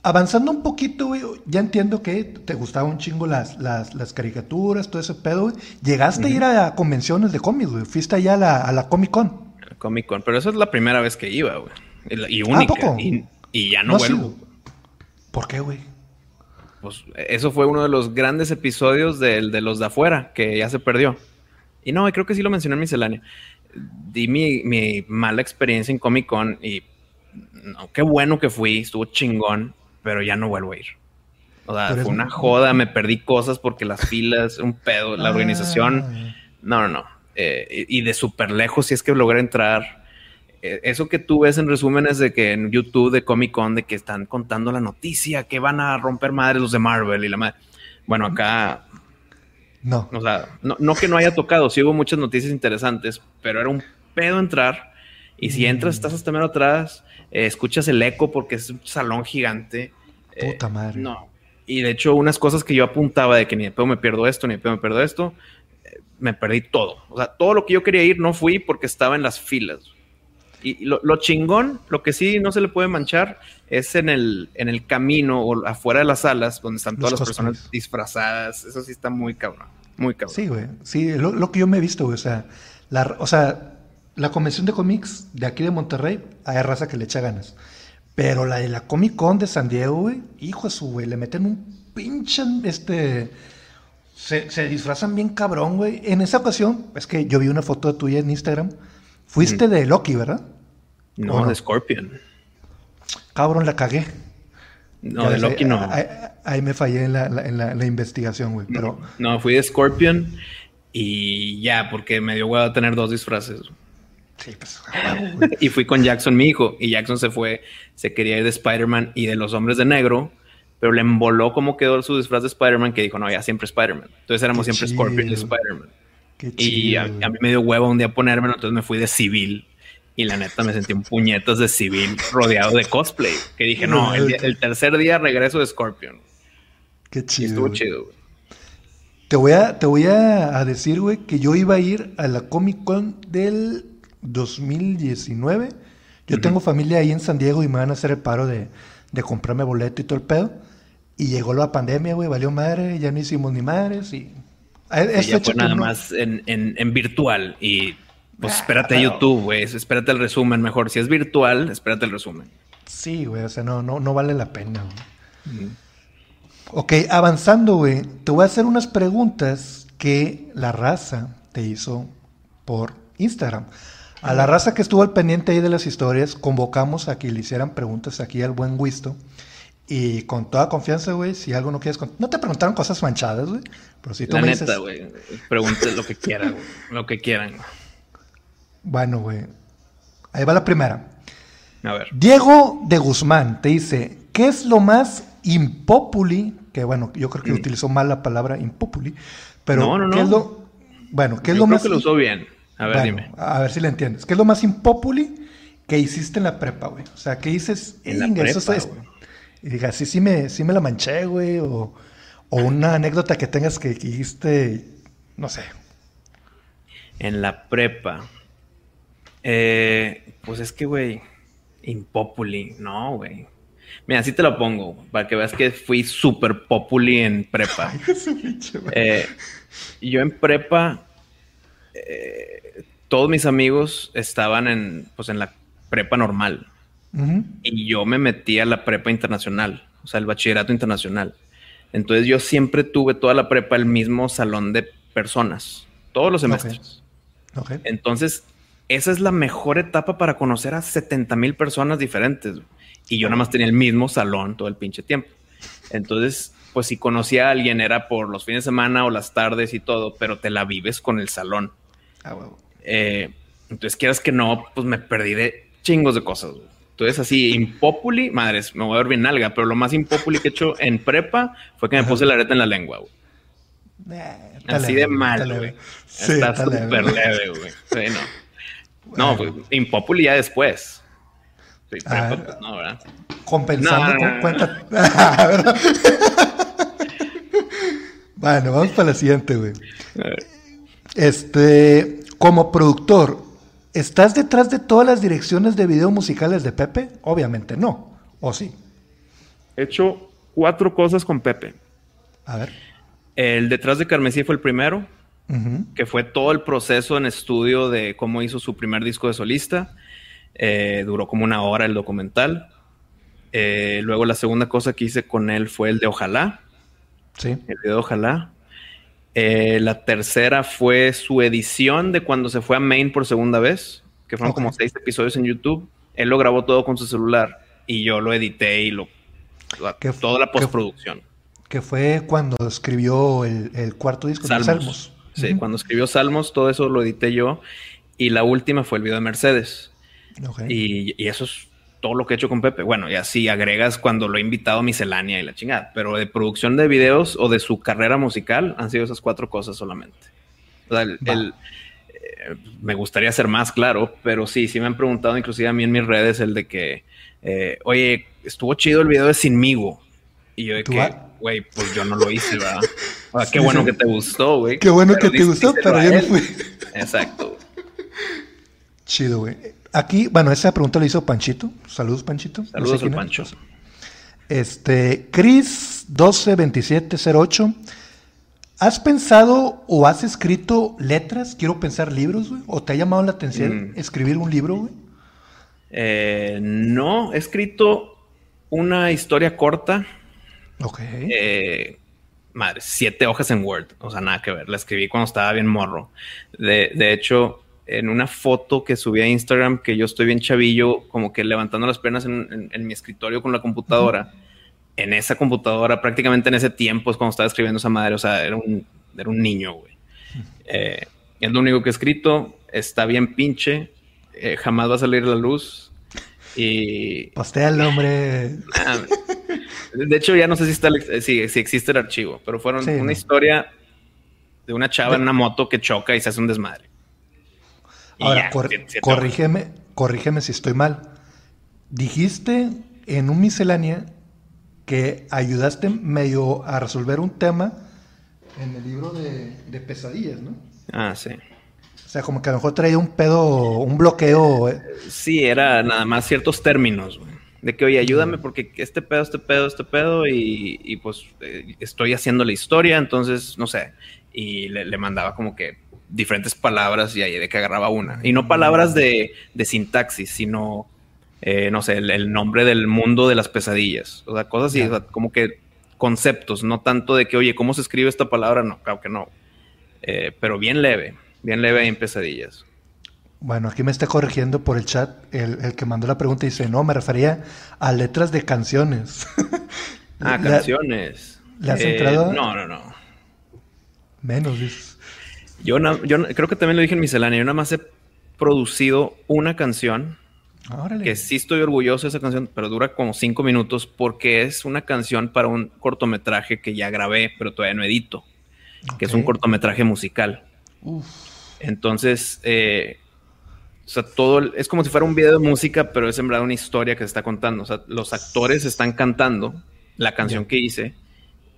Avanzando un poquito, güey, ya entiendo que te gustaban un chingo las, las, caricaturas, todo ese pedo, güey. Llegaste a ir a convenciones de cómics, güey. Fuiste allá a la, a la Comic Con. Comic Con, pero esa es la primera vez que iba, güey. Y única. poco? Y, ya no, vuelvo. ¿Por qué, güey? Pues eso fue uno de los grandes episodios de, de los de afuera, que ya se perdió. Y no, creo que sí lo mencioné en miscelánea di mi, mala experiencia en Comic Con y no, qué bueno que fui, estuvo chingón, pero ya no vuelvo a ir. O sea, fue una joda, me perdí cosas porque las filas, un pedo, la organización. Ah. No, no, no. Eh, y de súper lejos, si es que logré entrar. Eh, eso que tú ves en resúmenes de que en YouTube de Comic Con, de que están contando la noticia, que van a romper madres los de Marvel y la madre. Bueno, acá no. O sea, no, que no haya tocado, sí hubo muchas noticias interesantes, pero era un pedo entrar. Y si entras, mm. estás hasta menos atrás, eh, escuchas el eco porque es un salón gigante. Eh, Puta madre. No. Y de hecho, unas cosas que yo apuntaba de que ni de pedo me pierdo esto, ni de pedo me pierdo esto, eh, me perdí todo. O sea, todo lo que yo quería ir no fui porque estaba en las filas. Y lo, chingón, lo que sí no se le puede manchar, es en el, en el camino o afuera de las salas, donde están todas las personas disfrazadas. Eso sí está muy cabrón. Muy cabrón. Sí, güey. Sí, lo, que yo me he visto, güey. O sea, la, o sea, la convención de cómics de aquí de Monterrey, hay raza que le echa ganas. Pero la de la Comic Con de San Diego, güey, hijo de su, güey, le meten un pinche, este... Se, se disfrazan bien cabrón, güey. En esa ocasión, es que yo vi una foto de tuya en Instagram. Fuiste de Loki, ¿verdad? No, de Scorpion. Cabrón, la cagué. No, de Loki no. Ahí, me fallé en la, investigación, güey. Pero... No, fui de Scorpion y ya, porque me dio a tener dos disfraces. Sí, pues, y fui con Jackson, mi hijo, y Jackson se fue, se quería ir de Spider-Man y de los hombres de negro, pero le emboló cómo quedó su disfraz de Spider-Man, que dijo, no, ya siempre Spider-Man. Entonces éramos siempre Scorpion y Spider-Man. Y a, mí me dio huevo un día ponérmelo, entonces me fui de civil. Y la neta me sentí un puñetas de civil rodeado de cosplay. Que dije, no, el, tercer día regreso de Scorpion. Qué chido. estuvo chido, güey. Te voy, a, te voy a, decir, güey, que yo iba a ir a la Comic Con del 2019. Yo tengo familia ahí en San Diego y me van a hacer el paro de, de comprarme boleto y todo el pedo. Y llegó la pandemia, güey, valió madre, ya no hicimos ni madres y... Sí, ya fue nada más en, en, virtual y pues ah, espérate a YouTube, güey, espérate el resumen mejor. Si es virtual, espérate el resumen. Sí, güey, o sea, no, no, no vale la pena, güey. Ok, avanzando, güey, te voy a hacer unas preguntas que la raza te hizo por Instagram. A la raza que estuvo al pendiente ahí de las historias, convocamos a que le hicieran preguntas aquí al buen Wisto. Y con toda confianza, güey, si algo no quieres contar. No te preguntaron cosas manchadas, güey. Pero si tú La me neta, güey. Pregunte lo que quieran, güey. Lo que quieran. Bueno, güey. Ahí va la primera. A ver. Diego de Guzmán te dice: ¿Qué es lo más impopuli? Que bueno, yo creo que mm. utilizó mal la palabra impopuli. Pero, no, no, ¿qué es lo. Bueno, ¿qué es lo creo más. que lo usó bien. A ver, dime. A ver si le entiendes. ¿Qué es lo más impopuli que hiciste en la prepa, güey? O sea, ¿qué dices? En la prepa, y diga, sí, sí me, sí me la manché, güey, o, una anécdota que tengas que, dijiste, no sé. En la prepa. Eh, pues es que, güey, impopuli, no, güey. Mira, así te lo pongo, para que veas que fui súper populi en prepa. eh, yo en prepa, eh, todos mis amigos estaban en, pues en la prepa normal. Y yo me metí a la prepa internacional, o sea, el bachillerato internacional. Entonces yo siempre tuve toda la prepa el mismo salón de personas, todos los semestres. Entonces, esa es la mejor etapa para conocer a 70 mil personas diferentes. Y yo nada más tenía el mismo salón todo el pinche tiempo. Entonces, pues si conocía a alguien era por los fines de semana o las tardes y todo, pero te la vives con el salón. Ah, eh, entonces, quieras que no, pues me perdí de chingos de cosas. Entonces, así, impopuli, madres, me voy a ver bien nalga, pero lo más impopuli que he hecho en prepa fue que me puse la areta en la lengua, güey. Eh, así de mal, güey. está súper leve, güey. Sí, no. No, pues, impopuli ya después. Sí, prepa, ah, pues, no, ¿verdad? Compensando con cuenta. bueno, vamos para la siguiente, güey. Este, como productor, ¿Estás detrás de todas las direcciones de video musicales de Pepe? Obviamente no. ¿O sí? He hecho cuatro cosas con Pepe. A ver. El detrás de Carmesí fue el primero, que fue todo el proceso en estudio de cómo hizo su primer disco de solista. Eh, duró como una hora el documental. Eh, luego la segunda cosa que hice con él fue el de Ojalá. Sí. El video de Ojalá. Eh, la tercera fue su edición de cuando se fue a Maine por segunda vez, que fueron como seis episodios en YouTube. Él lo grabó todo con su celular y yo lo edité y lo. toda la postproducción. Que fue cuando escribió el, cuarto disco de Salmos. Sí, cuando escribió Salmos, todo eso lo edité yo. Y la última fue el video de Mercedes. Y, y, eso es todo lo que he hecho con Pepe. Bueno, y así agregas cuando lo he invitado a miscelánea y la chingada, pero de producción de videos o de su carrera musical han sido esas cuatro cosas solamente. O sea, el, eh, me gustaría ser más claro, pero sí, sí me han preguntado, inclusive a mí en mis redes, el de que, eh, oye, estuvo chido el video de Sinmigo. Y yo de que, güey, pues yo no lo hice, ¿verdad? O sea, qué bueno que te gustó, güey. Qué bueno que te gustó, pero yo no fui. Exacto. Chido, güey. Aquí, bueno, esa pregunta la hizo Panchito. Saludos, Panchito. Saludos, Pancho. Este, Cris 122708. ¿Has pensado o has escrito letras? Quiero pensar libros, güey. ¿O te ha llamado la atención mm. escribir un libro, güey? Eh, no, he escrito una historia corta. Ok. Eh, madre, siete hojas en Word. O sea, nada que ver. La escribí cuando estaba bien morro. De, de hecho, en una foto que subí a Instagram, que yo estoy bien chavillo, como que levantando las piernas en, mi escritorio con la computadora. En esa computadora, prácticamente en ese tiempo es cuando estaba escribiendo esa madre. O sea, era un, era un niño, güey. Eh, es lo único que he escrito. Está bien pinche. Eh, jamás va a salir la luz. Y. Postea el nombre. De hecho, ya no sé si, está, si, existe el archivo, pero fueron una historia de una chava en una moto que choca y se hace un desmadre. Ahora, corrígeme, corrígeme si estoy mal. Dijiste en un miscelánea que ayudaste medio a resolver un tema en el libro de, pesadillas, ¿no? Ah, sí. O sea, como que a lo mejor traía un pedo, un bloqueo. Eh. Sí, era nada más ciertos términos, güey. De que, oye, ayúdame porque este pedo, este pedo, este pedo, y, pues eh, estoy haciendo la historia, entonces, no sé. Y le mandaba como que diferentes palabras y ahí de que agarraba una. Y no palabras de, sintaxis, sino, eh, no sé, el, nombre del mundo de las pesadillas. O sea, cosas así, como que conceptos, no tanto de que, oye, ¿cómo se escribe esta palabra? No, claro que no. Eh, pero bien leve, bien leve en pesadillas. Bueno, aquí me está corrigiendo por el chat el, que mandó la pregunta y dice, no, me refería a letras de canciones. ah, canciones. ¿Le has entrado? Eh, no, no, no. Menos, dices. Yo, yo creo que también lo dije en miscelánea. Yo nada más he producido una canción. Que sí estoy orgulloso de esa canción, pero dura como cinco minutos porque es una canción para un cortometraje que ya grabé, pero todavía no edito. Que es un cortometraje musical. Entonces, eh, o sea, todo es como si fuera un video de música, pero es en verdad una historia que se está contando. O sea, los actores están cantando la canción que hice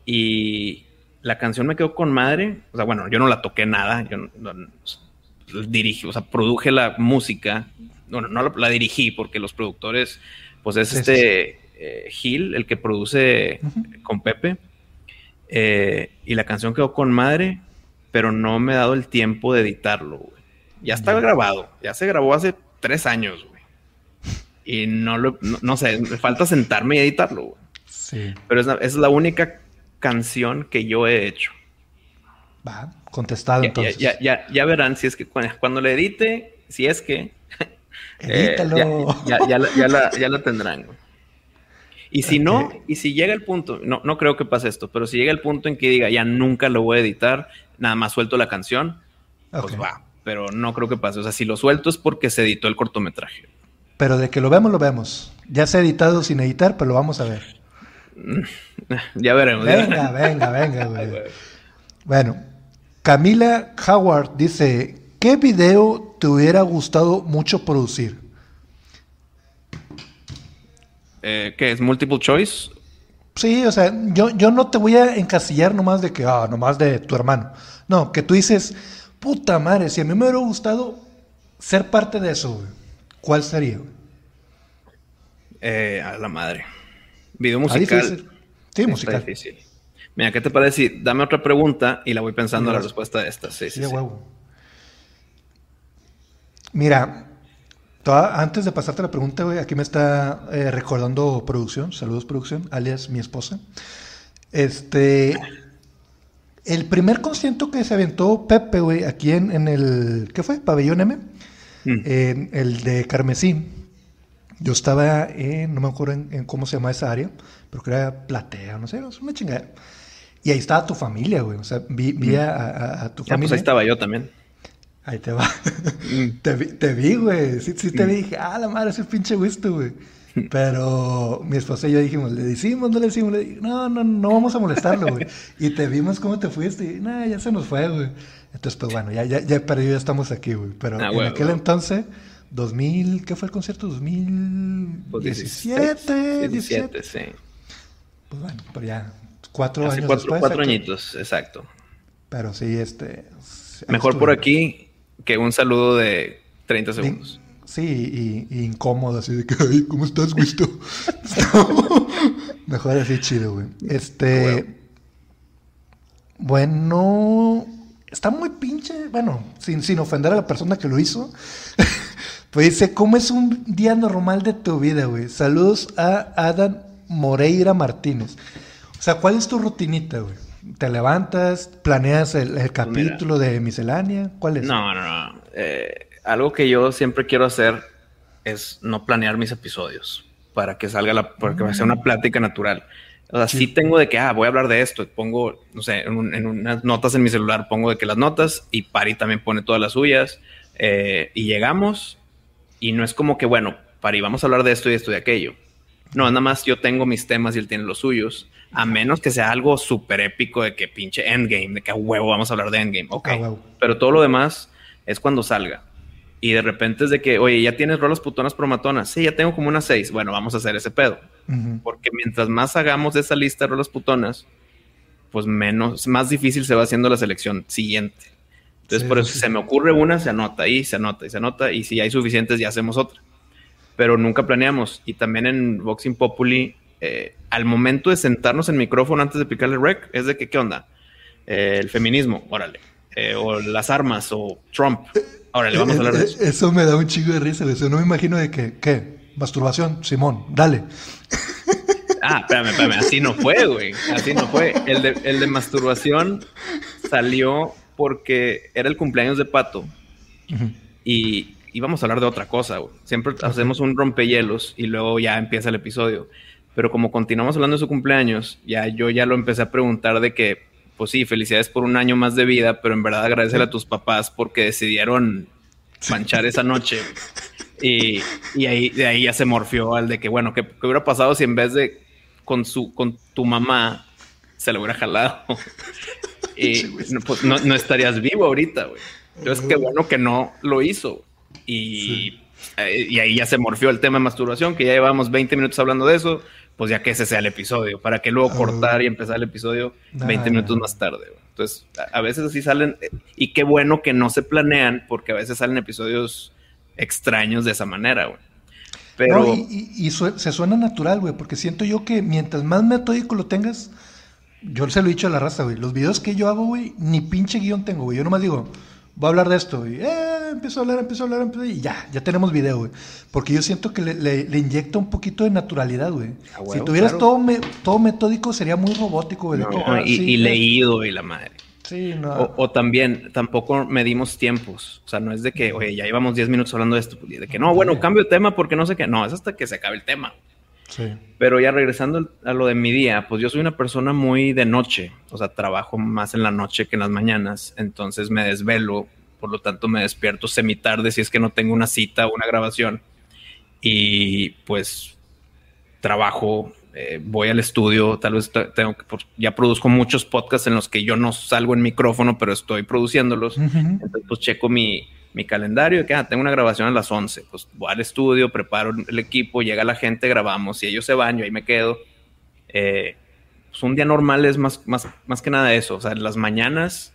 y la canción me quedó con madre. O sea, bueno, yo no la toqué nada. Yo no, dirigí, o sea, produje la música. Bueno, no la, dirigí porque los productores, pues es este eh, Gil, el que produce con Pepe. Eh, y la canción quedó con madre, pero no me he dado el tiempo de editarlo, güey. Ya está grabado, ya se grabó hace tres años, güey. Y no lo, no, sé, me falta sentarme y editarlo, güey. Sí. Pero es, es la única canción que yo he hecho. Va, contestado entonces. Ya, ya, ya, verán si es que cuando, le edite, si es que. Eh, Edítalo. ya, la, ya, la, tendrán. Y si no, y si llega el punto, no, no creo que pase esto, pero si llega el punto en que diga ya nunca lo voy a editar, nada más suelto la canción, pues va. Pero no creo que pase. O sea, si lo suelto es porque se editó el cortometraje. Pero de que lo vemos, lo vemos. Ya se ha editado sin editar, pero lo vamos a ver. ya veremos. Venga, venga, venga, güey. Bueno, Camila Howard dice, ¿qué video te hubiera gustado mucho producir? Eh, ¿Qué es? ¿Multiple choice? Sí, o sea, yo, yo no te voy a encasillar nomás de que, ah, nomás de tu hermano. No, que tú dices, puta madre, si a mí me hubiera gustado ser parte de eso, ¿cuál sería? Eh, a la madre. Video musical. Sí, musical. Difícil. Mira, ¿qué te parece? Dame otra pregunta y la voy pensando la respuesta de esta. Sí, sí, sí. Mira, antes de pasarte la pregunta, güey, aquí me está eh, recordando producción. Saludos, producción, alias mi esposa. Este. El primer concierto que se aventó Pepe, güey, aquí en, el. ¿Qué fue? Pabellón M. Mm. En el de Carmesí. Yo estaba en, no me acuerdo en, cómo se llama esa área, pero creo que era platea, no sé, una chingada. Y ahí estaba tu familia, güey. O sea, vi, vi a, tu familia. Ah, pues ahí estaba yo también. Ahí te va. Mm. te, vi, te vi, güey. Sí, sí te vi. Dije, ah, la madre, ese pinche gusto, güey. Pero mi esposa y yo dijimos, ¿le decimos, no le decimos? Le dije, no, no, no vamos a molestarlo, güey. y te vimos cómo te fuiste. Y, ya se nos fue, güey. Entonces, pues bueno, ya, ya, ya perdido, ya estamos aquí, güey. Pero ah, en aquel entonces 2000, ¿qué fue el concierto? 2017, 17, sí. Pues bueno, pero ya cuatro años cuatro, después. Cuatro añitos, exacto. Pero sí, este... Mejor por aquí que un saludo de 30 segundos. Sí, y, incómodo, así de que, ay, ¿cómo estás, Gusto? Mejor así chido, güey. Este... Bueno, está muy pinche, bueno, sin, sin ofender a la persona que lo hizo, Pues dice, ¿cómo es un día normal de tu vida, güey? Saludos a Adam Moreira Martínez. O sea, ¿cuál es tu rutinita, güey? ¿Te levantas? ¿Planeas el, capítulo de miscelánea? ¿Cuál es? No, no, no. Eh, algo que yo siempre quiero hacer es no planear mis episodios para que salga la, porque va a ser una plática natural. O sea, sí. tengo de que, ah, voy a hablar de esto. Pongo, no sé, en, en, unas notas en mi celular pongo de que las notas y Pari también pone todas las suyas. Eh, y llegamos y no es como que, bueno, Pari, vamos a hablar de esto y esto y aquello. No, nada más yo tengo mis temas y él tiene los suyos. A menos que sea algo súper épico de que pinche Endgame, de que a huevo vamos a hablar de Endgame. Ok. Ah, Pero todo lo demás es cuando salga. Y de repente es de que, oye, ya tienes rolas putonas promatonas. Sí, ya tengo como unas seis. Bueno, vamos a hacer ese pedo. Uh -huh. Porque mientras más hagamos de esa lista de rolas putonas, pues menos, más difícil se va haciendo la selección siguiente. Entonces, sí, por eso sí. si se me ocurre una, se anota ahí, se anota y se anota. Y si hay suficientes, ya hacemos otra. Pero nunca planeamos. Y también en Boxing Populi, eh, al momento de sentarnos en micrófono antes de picarle rec, es de que, ¿qué onda? Eh, el feminismo, órale. Eh, o las armas, o Trump. Ahora le vamos a hablar de eso. Eso me da un chingo de risa, eso no me imagino de que, ¿qué? Masturbación, Simón, dale. Ah, espérame, espérame, así no fue, güey. Así no fue. El de, el de masturbación salió porque era el cumpleaños de Pato. Uh -huh. Y íbamos a hablar de otra cosa, güey. Siempre hacemos un rompehielos y luego ya empieza el episodio. Pero como continuamos hablando de su cumpleaños, ya yo ya lo empecé a preguntar de que, pues sí, felicidades por un año más de vida, pero en verdad agradecer a tus papás porque decidieron manchar esa noche. Y, y, ahí, de ahí ya se morfió al de que, bueno, ¿qué, ¿qué, hubiera pasado si en vez de con, su, con tu mamá se le hubiera jalado? y pues no, no, estarías vivo ahorita, güey. Entonces, qué bueno que no lo hizo. Y, sí. eh, y ahí ya se morfió el tema de masturbación, que ya llevamos 20 minutos hablando de eso pues ya que ese sea el episodio, para que luego oh. cortar y empezar el episodio 20 minutos más tarde. Entonces, a, a, veces así salen, y qué bueno que no se planean, porque a veces salen episodios extraños de esa manera, güey. Pero... No, y, y, y su se suena natural, güey, porque siento yo que mientras más metódico lo tengas, yo se lo he dicho a la raza, güey, los videos que yo hago, güey, ni pinche guion tengo, güey, yo nomás digo, voy a hablar de esto, y eh, empiezo a hablar, empiezo a hablar, empiezo, y ya, ya tenemos video, güey. Porque yo siento que le, le, le inyecta un poquito de naturalidad, güey. Ah, bueno, si tuvieras claro. todo, me, todo metódico, sería muy robótico, güey. No, que, ah, y, sí, y leído, y la madre. Sí, no. O, o, también, tampoco medimos tiempos. O sea, no es de que, oye, ya llevamos 10 minutos hablando de esto. De que no, bueno, cambio de tema porque no sé qué. No, es hasta que se acabe el tema. Sí. Pero ya regresando a lo de mi día, pues yo soy una persona muy de noche. O sea, trabajo más en la noche que en las mañanas. Entonces me desvelo por lo tanto me despierto semitarde si es que no tengo una cita o una grabación y pues trabajo, eh, voy al estudio, tal vez tengo que, pues, ya produzco muchos podcasts en los que yo no salgo en micrófono, pero estoy produciéndolos, uh -huh. entonces pues checo mi, mi calendario, que ah, tengo una grabación a las 11, pues voy al estudio, preparo el equipo, llega la gente, grabamos, y ellos se van, yo ahí me quedo. Eh, pues un día normal es más, más, más que nada eso, o sea, en las mañanas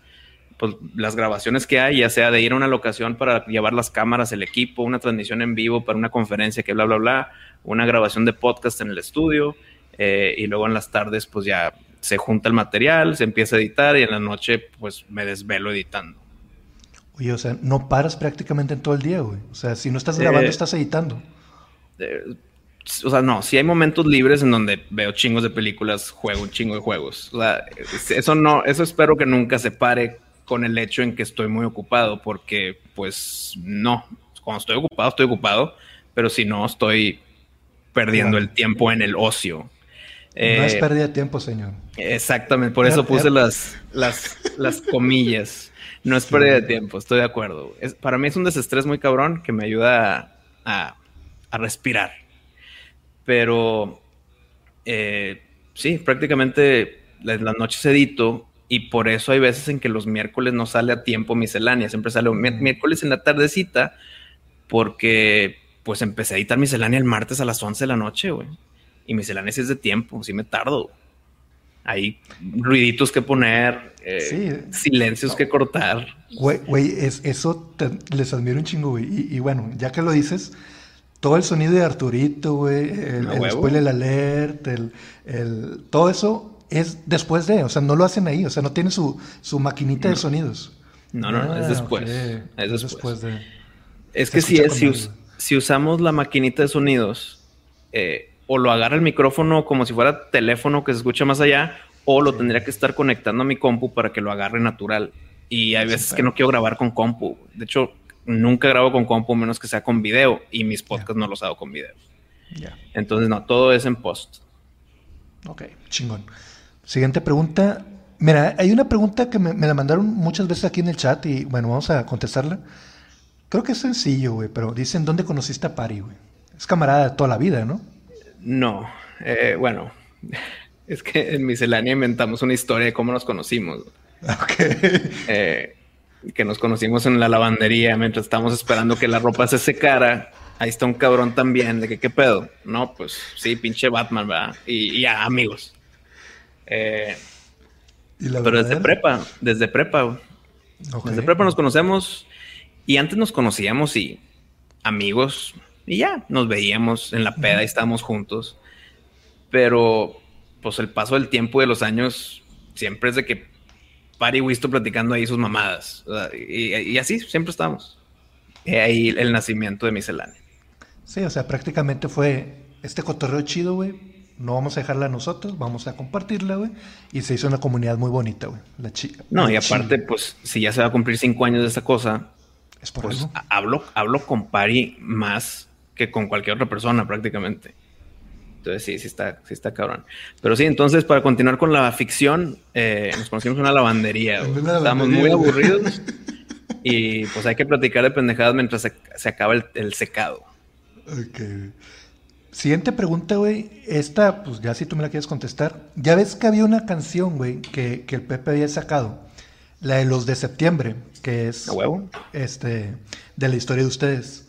pues, las grabaciones que hay, ya sea de ir a una locación para llevar las cámaras, el equipo, una transmisión en vivo para una conferencia que bla, bla, bla, una grabación de podcast en el estudio eh, y luego en las tardes pues ya se junta el material, se empieza a editar y en la noche pues me desvelo editando. Oye, o sea, no paras prácticamente en todo el día, güey. O sea, si no estás grabando, eh, estás editando. Eh, o sea, no, si hay momentos libres en donde veo chingos de películas, juego un chingo de juegos. O sea, eso no, eso espero que nunca se pare con el hecho en que estoy muy ocupado, porque pues no, cuando estoy ocupado, estoy ocupado, pero si no, estoy perdiendo el tiempo en el ocio. No eh, es pérdida de tiempo, señor. Exactamente, por eso puse las, las, las comillas. No es pérdida de tiempo, estoy de acuerdo. Es, para mí es un desestrés muy cabrón que me ayuda a, a, respirar. Pero eh, sí, prácticamente las, las noches edito y por eso hay veces en que los miércoles no sale a tiempo miscelánea, siempre sale miércoles en la tardecita, porque pues empecé a editar miscelánea el martes a las 11 de la noche, güey. Y miscelánea sí es de tiempo, sí me tardo. Hay ruiditos que poner, eh, sí. silencios que cortar. Güey, güey es, eso te, les admiro un chingo, güey. Y, y, bueno, ya que lo dices, todo el sonido de Arturito, güey, el, el spoiler alert, el, el, todo eso es después de, o sea, no lo hacen ahí, o sea, no tiene su, su maquinita no. de sonidos. No, no, no, es ah, después. Okay. Es después. después de... Es que si es, si, us, si usamos la maquinita de sonidos, eh, o lo agarra el micrófono como si fuera teléfono que se escucha más allá, o lo tendría que estar conectando a mi compu para que lo agarre natural. Y hay veces que no quiero grabar con compu. De hecho, nunca grabo con compu menos que sea con video y mis podcasts no los hago con video. Entonces, no, todo es en post. Ok, chingón. Siguiente pregunta. Mira, hay una pregunta que me, la mandaron muchas veces aquí en el chat y bueno, vamos a contestarla. Creo que es sencillo, güey, pero dicen, ¿dónde conociste a Pari, güey? Es camarada de toda la vida, ¿no? No, eh, bueno, es que en Miscelánea inventamos una historia de cómo nos conocimos. Ok. Eh, que nos conocimos en la lavandería mientras estábamos esperando que la ropa se secara. Ahí está un cabrón también, de que qué pedo. No, pues sí, pinche Batman, ¿verdad? Y, ya, amigos. Eh, pero desde prepa, desde prepa. Desde prepa nos conocemos y antes nos conocíamos y amigos y ya nos veíamos en la peda y estábamos juntos. Pero pues el paso del tiempo de los años siempre es de que Pari y Wisto platicando ahí sus mamadas. Y, así siempre estamos. Y ahí el nacimiento de Miscelánea. Sí, o sea, prácticamente fue este cotorreo chido, güey. No vamos a dejarla a nosotros, vamos a compartirla, güey. Y se hizo una comunidad muy bonita, güey. La chica. No, y aparte, pues, si ya se va a cumplir cinco años de esta cosa, es por pues, Hablo, hablo con Pari más que con cualquier otra persona, prácticamente. Entonces sí, sí está, sí está cabrón. Pero sí, entonces para continuar con la ficción, eh, nos conocimos en una lavandería. Estamos muy aburridos y pues hay que platicar de pendejadas mientras se, acaba el, secado. Ok. Siguiente pregunta, güey. Esta, pues ya si tú me la quieres contestar. Ya ves que había una canción, güey, que, el Pepe había sacado. La de los de septiembre, que es este de la historia de ustedes.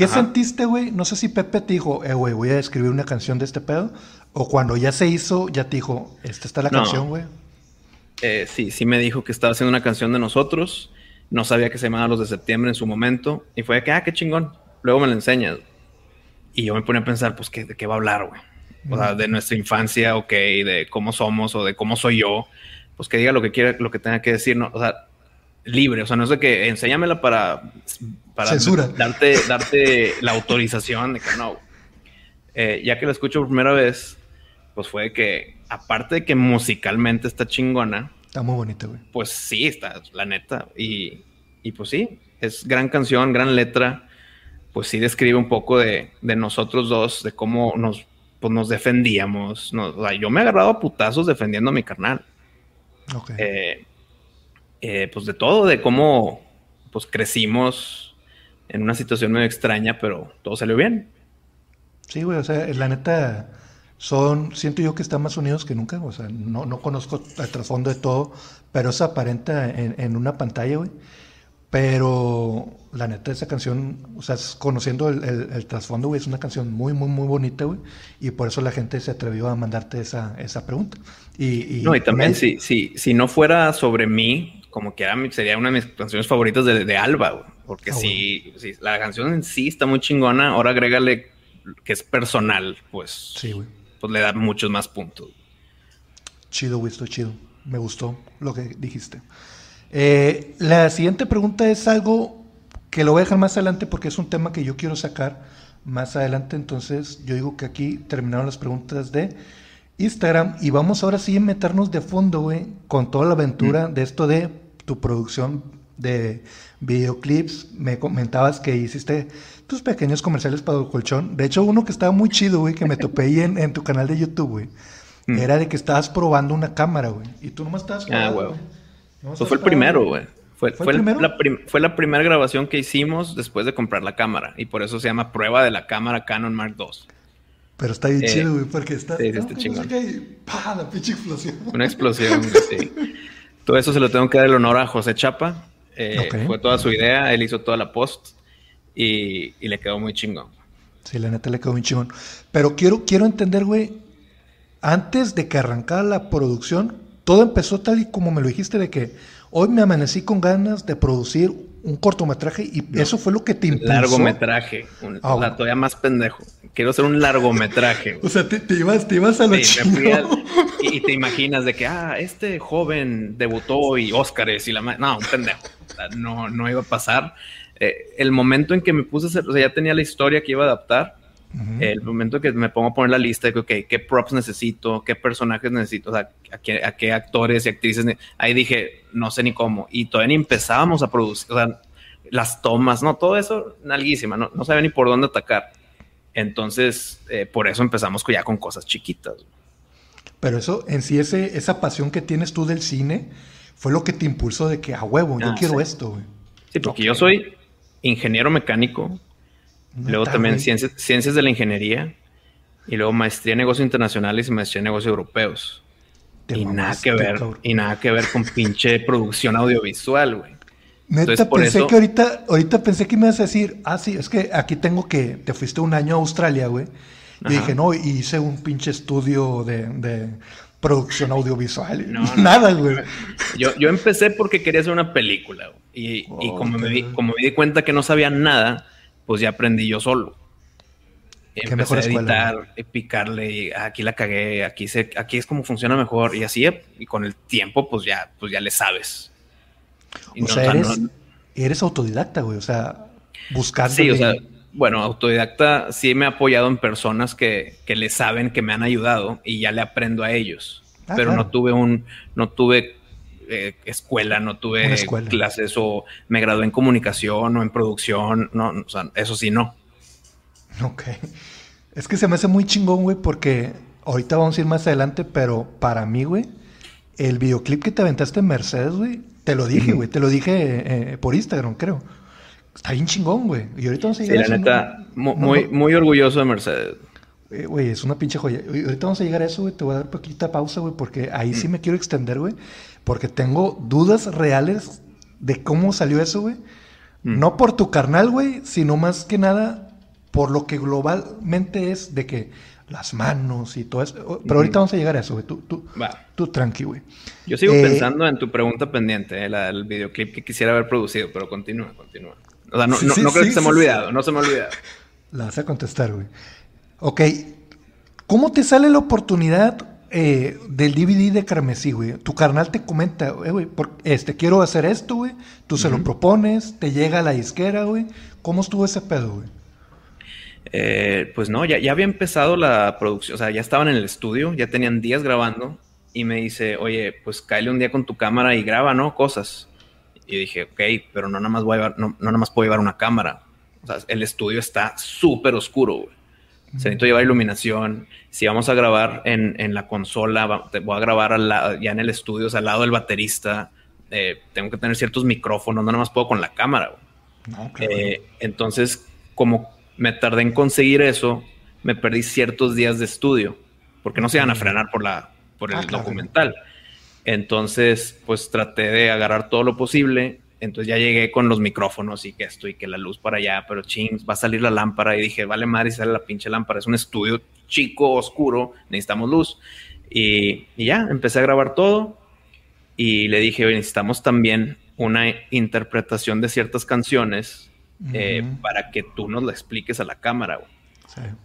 ¿Qué sentiste, güey? No sé si Pepe te dijo, eh, güey, voy a escribir una canción de este pedo. O cuando ya se hizo, ya te dijo, esta está la canción, güey. Eh, sí, sí me dijo que estaba haciendo una canción de nosotros. No sabía que se llamaba Los de Septiembre en su momento. Y fue de que, ah, qué chingón. Luego me lo enseñas. Y yo me pone a pensar, pues, ¿de qué va a hablar, güey? O sea, de nuestra infancia, ok, de cómo somos o de cómo soy yo. Pues que diga lo que quiera, lo que tenga que decir, ¿no? O sea, libre. O sea, no es de que enséñamela para para Darte, darte la autorización de que no. Eh, ya que la escucho por primera vez, pues fue que, aparte de que musicalmente está chingona. Está muy bonita, güey. Pues sí, está, la neta. Y, y pues sí, es gran canción, gran letra. Pues sí describe un poco de, de nosotros dos, de cómo nos, pues nos defendíamos. yo me he agarrado a putazos defendiendo a mi carnal. Okay. Eh, eh, pues de todo, de cómo pues crecimos en una situación medio extraña, pero todo salió bien. Sí, güey, o sea, la neta, son, siento yo que están más unidos que nunca, o sea, no, no conozco el trasfondo de todo, pero eso aparenta en, en una pantalla, güey. Pero la neta, esa canción, o sea, conociendo el, el, trasfondo, güey, es una canción muy, muy, muy bonita, güey. Y por eso la gente se atrevió a mandarte esa, esa pregunta. Y, no, y también, si, si, si no fuera sobre mí, como que era, sería una de mis canciones favoritas de, de Alba, güey. Porque ah, si, la canción en sí está muy chingona, ahora agrégale que es personal, pues, sí, pues le da muchos más puntos. Chido, güey, estoy chido. Me gustó lo que dijiste. Eh, la siguiente pregunta es algo que lo voy a dejar más adelante porque es un tema que yo quiero sacar más adelante. Entonces, yo digo que aquí terminaron las preguntas de Instagram y vamos ahora sí a meternos de fondo, güey, con toda la aventura mm. de esto de tu producción de videoclips, me comentabas que hiciste tus pequeños comerciales para el colchón. De hecho, uno que estaba muy chido, güey, que me topé ahí en, tu canal de YouTube, güey, mm. era de que estabas probando una cámara, güey. Y tú nomás estabas Ah, güey. Eso fue el primero, güey. Fue, ¿Fue, La fue, la primera grabación que hicimos después de comprar la cámara. Y por eso se llama prueba de la cámara Canon Mark II. Pero está bien eh, chido, güey, porque está... Sí, está chingón. La pinche explosión. Una explosión, sí. Todo eso se lo tengo que dar el honor a José Chapa, eh, fue toda su idea, él hizo toda la post y, le quedó muy chingón. Sí, la neta le quedó muy chingón. Pero quiero, quiero entender, güey, antes de que arrancara la producción, todo empezó tal y como me lo dijiste de que hoy me amanecí con ganas de producir un cortometraje y eso fue lo que te impulsó. Largometraje, ah, todavía más pendejo. Quiero hacer un largometraje. o sea, te, ibas, te ibas a lo sí, y, te imaginas de que, ah, este joven debutó y Óscares y la... No, un pendejo no, no iba a pasar. eh, el momento en que me puse a hacer, o sea, ya tenía la historia que iba a adaptar, el momento que me pongo a poner la lista de que, ok, qué props necesito, qué personajes necesito, o sea, a qué, actores y actrices, ahí dije, no sé ni cómo, y todavía ni empezábamos a producir, o sea, las tomas, no, todo eso, nalguísima, no, no sabía ni por dónde atacar. Entonces, eh, por eso empezamos ya con cosas chiquitas. Pero eso, en sí, ese, esa pasión que tienes tú del cine, fue lo que te impulsó de que, a huevo, yo ah, quiero esto, güey. Sí, porque yo soy ingeniero mecánico, luego también ciencias, ciencias de la ingeniería, y luego maestría en negocios internacionales y maestría en negocios europeos. y nada que ver, y nada que ver con pinche producción audiovisual, güey. Neta, pensé que ahorita, ahorita pensé que me ibas a decir, ah, sí, es que aquí tengo que, te fuiste un año a Australia, güey. Y dije, no, hice un pinche estudio de, producción audiovisual. No, Nada, güey. Yo, yo empecé porque quería hacer una película, Y, como, me di, como me di cuenta que no sabía nada, pues ya aprendí yo solo. Empecé a editar, picarle, y ah, aquí la cagué, aquí, sé, aquí es como funciona mejor, y así, y con el tiempo, pues ya, pues ya le sabes o sea, eres, autodidacta, güey. O sea, buscando. Sí, o sea, bueno, autodidacta sí me ha apoyado en personas que, le saben que me han ayudado y ya le aprendo a ellos. Ah, pero no tuve un, no tuve eh, escuela, no tuve clases o me gradué en comunicación o en producción. No, o sea, eso sí no. Ok. Es que se me hace muy chingón, güey, porque ahorita vamos a ir más adelante, pero para mí, güey, el videoclip que te aventaste en Mercedes, güey, te lo dije, güey. Te lo dije eh, por Instagram, creo. Está bien chingón, güey. Y ahorita vamos a llegar sí, a eso. La neta, muy, muy orgulloso de Mercedes. Eh, güey, es una pinche joya. Y ahorita vamos a llegar a eso, güey. Te voy a dar poquita pausa, güey, porque ahí sí mm. me quiero extender, güey. Porque tengo dudas reales de cómo salió eso, güey. Mm. No por tu carnal, güey, sino más que nada por lo que globalmente es de que las manos y todo eso. Pero ahorita vamos a llegar a eso, güey. Tú, tú, tú tranqui, güey. Yo sigo eh, pensando en tu pregunta pendiente, el eh, videoclip que quisiera haber producido, pero continúa, continúa. O sea, no, no, creo que se me ha olvidado, no se me ha olvidado. La vas a contestar, güey. Ok. ¿Cómo te sale la oportunidad eh, del DVD de Carmesí, güey? Tu carnal te comenta, güey, este, quiero hacer esto, güey. Tú se lo propones, te llega a la disquera, güey. ¿Cómo estuvo ese pedo, güey? Eh, pues no, ya, ya había empezado la producción, o sea, ya estaban en el estudio, ya tenían días grabando y me dice, oye, pues cáele un día con tu cámara y graba, ¿no? Cosas. Y dije, ok, pero no nada más voy a llevar, no, nada más puedo llevar una cámara. O sea, el estudio está súper oscuro, güey. Se necesito llevar iluminación. Si vamos a grabar en, en la consola, voy a grabar al ya en el estudio, o sea, al lado del baterista. Eh, tengo que tener ciertos micrófonos, no nada más puedo con la cámara. No, eh, entonces, como me tardé en conseguir eso, me perdí ciertos días de estudio, porque no se iban a frenar por, la, por el ah, documental. Entonces, pues traté de agarrar todo lo posible. Entonces ya llegué con los micrófonos y que esto y que la luz para allá, pero ching, va a salir la lámpara. Y dije, vale madre, sale la pinche lámpara. Es un estudio chico, oscuro, necesitamos luz. Y, ya, empecé a grabar todo. Y le dije, necesitamos también una interpretación de ciertas canciones eh, para que tú nos la expliques a la cámara.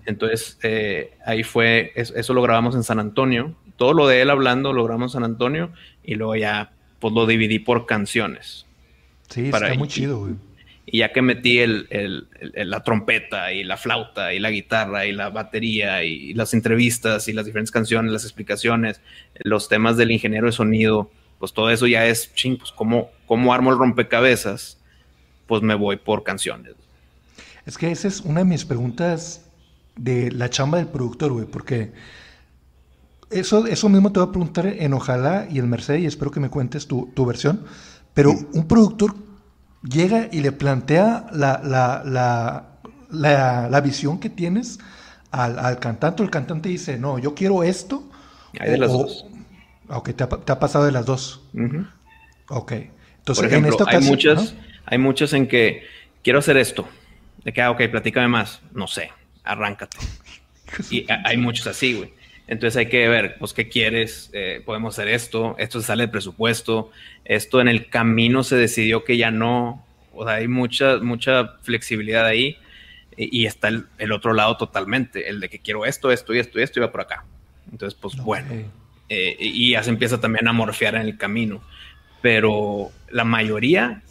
Entonces, eh, ahí fue, eso, lo grabamos en San Antonio. Todo lo de él hablando lo grabamos en San Antonio y luego ya, pues lo dividí por canciones. Sí, para, está muy chido, güey. Y ya que metí el, la trompeta y la flauta y la guitarra y la batería y las entrevistas y las diferentes canciones, las explicaciones, los temas del ingeniero de sonido, pues todo eso ya es, ching, pues cómo, cómo armo el rompecabezas pues me voy por canciones. Es que esa es una de mis preguntas de la chamba del productor, güey, porque eso, eso mismo te voy a preguntar en Ojalá y el Mercedes y espero que me cuentes tu, versión, pero un productor llega y le plantea la, la, la, visión que tienes al, cantante, el cantante dice, no, yo quiero esto. Hay de las dos. Ok, te ha, pasado de las dos. Ok. Entonces, Por ejemplo, en esta ocasión, hay muchas... Hay muchos en que quiero hacer esto. De que, ah, ok, platícame más. No sé, arráncate. y hay muchos así, güey. Entonces hay que ver, pues, ¿qué quieres? Eh, podemos hacer esto, esto se sale del presupuesto, esto en el camino se decidió que ya no, o sea, hay mucha, mucha flexibilidad ahí y, está el, otro lado totalmente, el de que quiero esto, esto y esto y esto y va por acá. Entonces, pues bueno, eh, y ya se empieza también a morfear en el camino, pero la mayoría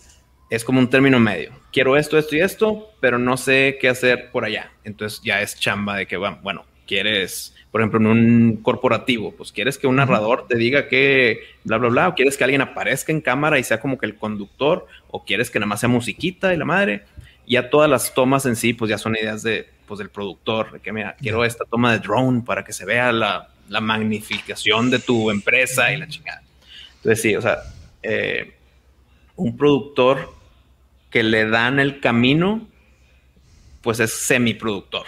es como un término medio. Quiero esto, esto y esto, pero no sé qué hacer por allá. Entonces ya es chamba de que, bueno, quieres, por ejemplo, en un corporativo, pues quieres que un narrador te diga que bla, bla, bla, o quieres que alguien aparezca en cámara y sea como que el conductor, o quieres que nada más sea musiquita y la madre. Ya todas las tomas en sí, pues ya son ideas de, pues, del productor, de que, mira, quiero esta toma de drone para que se vea la, la magnificación de tu empresa y la chingada. Entonces, sí, o sea, eh, un productor que le dan el camino, pues es semiproductor,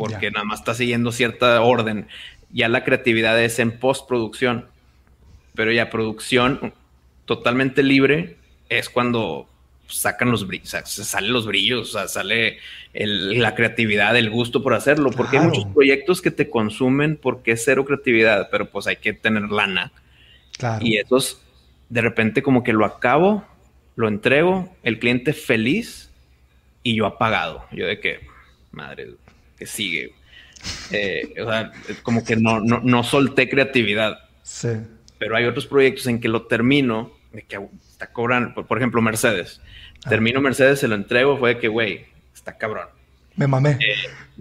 porque nada más está siguiendo cierta orden. Ya la creatividad es en postproducción, pero ya producción totalmente libre es cuando sacan los brillos, salen los brillos, o sea, sale la creatividad, el gusto por hacerlo, porque hay muchos proyectos que te consumen porque es cero creatividad, pero pues hay que tener lana. Y esos, de repente como que lo acabo, lo entrego, el cliente feliz y yo apagado. Yo de que, madre, que sigue. Eh, o sea, como que no, no, no solté creatividad. Sí. Pero hay otros proyectos en que lo termino, de que está cobrando, por, ejemplo, Mercedes. Ah. Termino Mercedes, se lo entrego, fue de que, güey, está cabrón. Me mamé. Eh,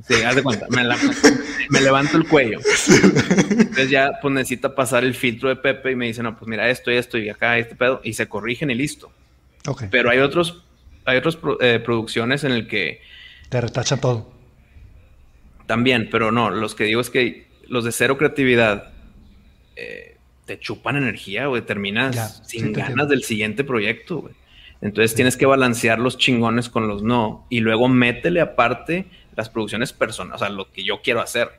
sí, haz de cuenta. Me, levanto el cuello. Entonces ya pues necesita pasar el filtro de Pepe y me dice, no, pues mira esto y esto y acá este pedo. Y se corrigen y listo. Okay. Pero hay otros, hay otras eh, producciones en el que... Te retachan todo. También, pero no, los que digo es que los de cero creatividad eh, te chupan energía, güey. Terminas sin ganas del siguiente proyecto, güey. Entonces tienes que balancear los chingones con los no. Y luego métele aparte las producciones personales, o sea, lo que yo quiero hacer.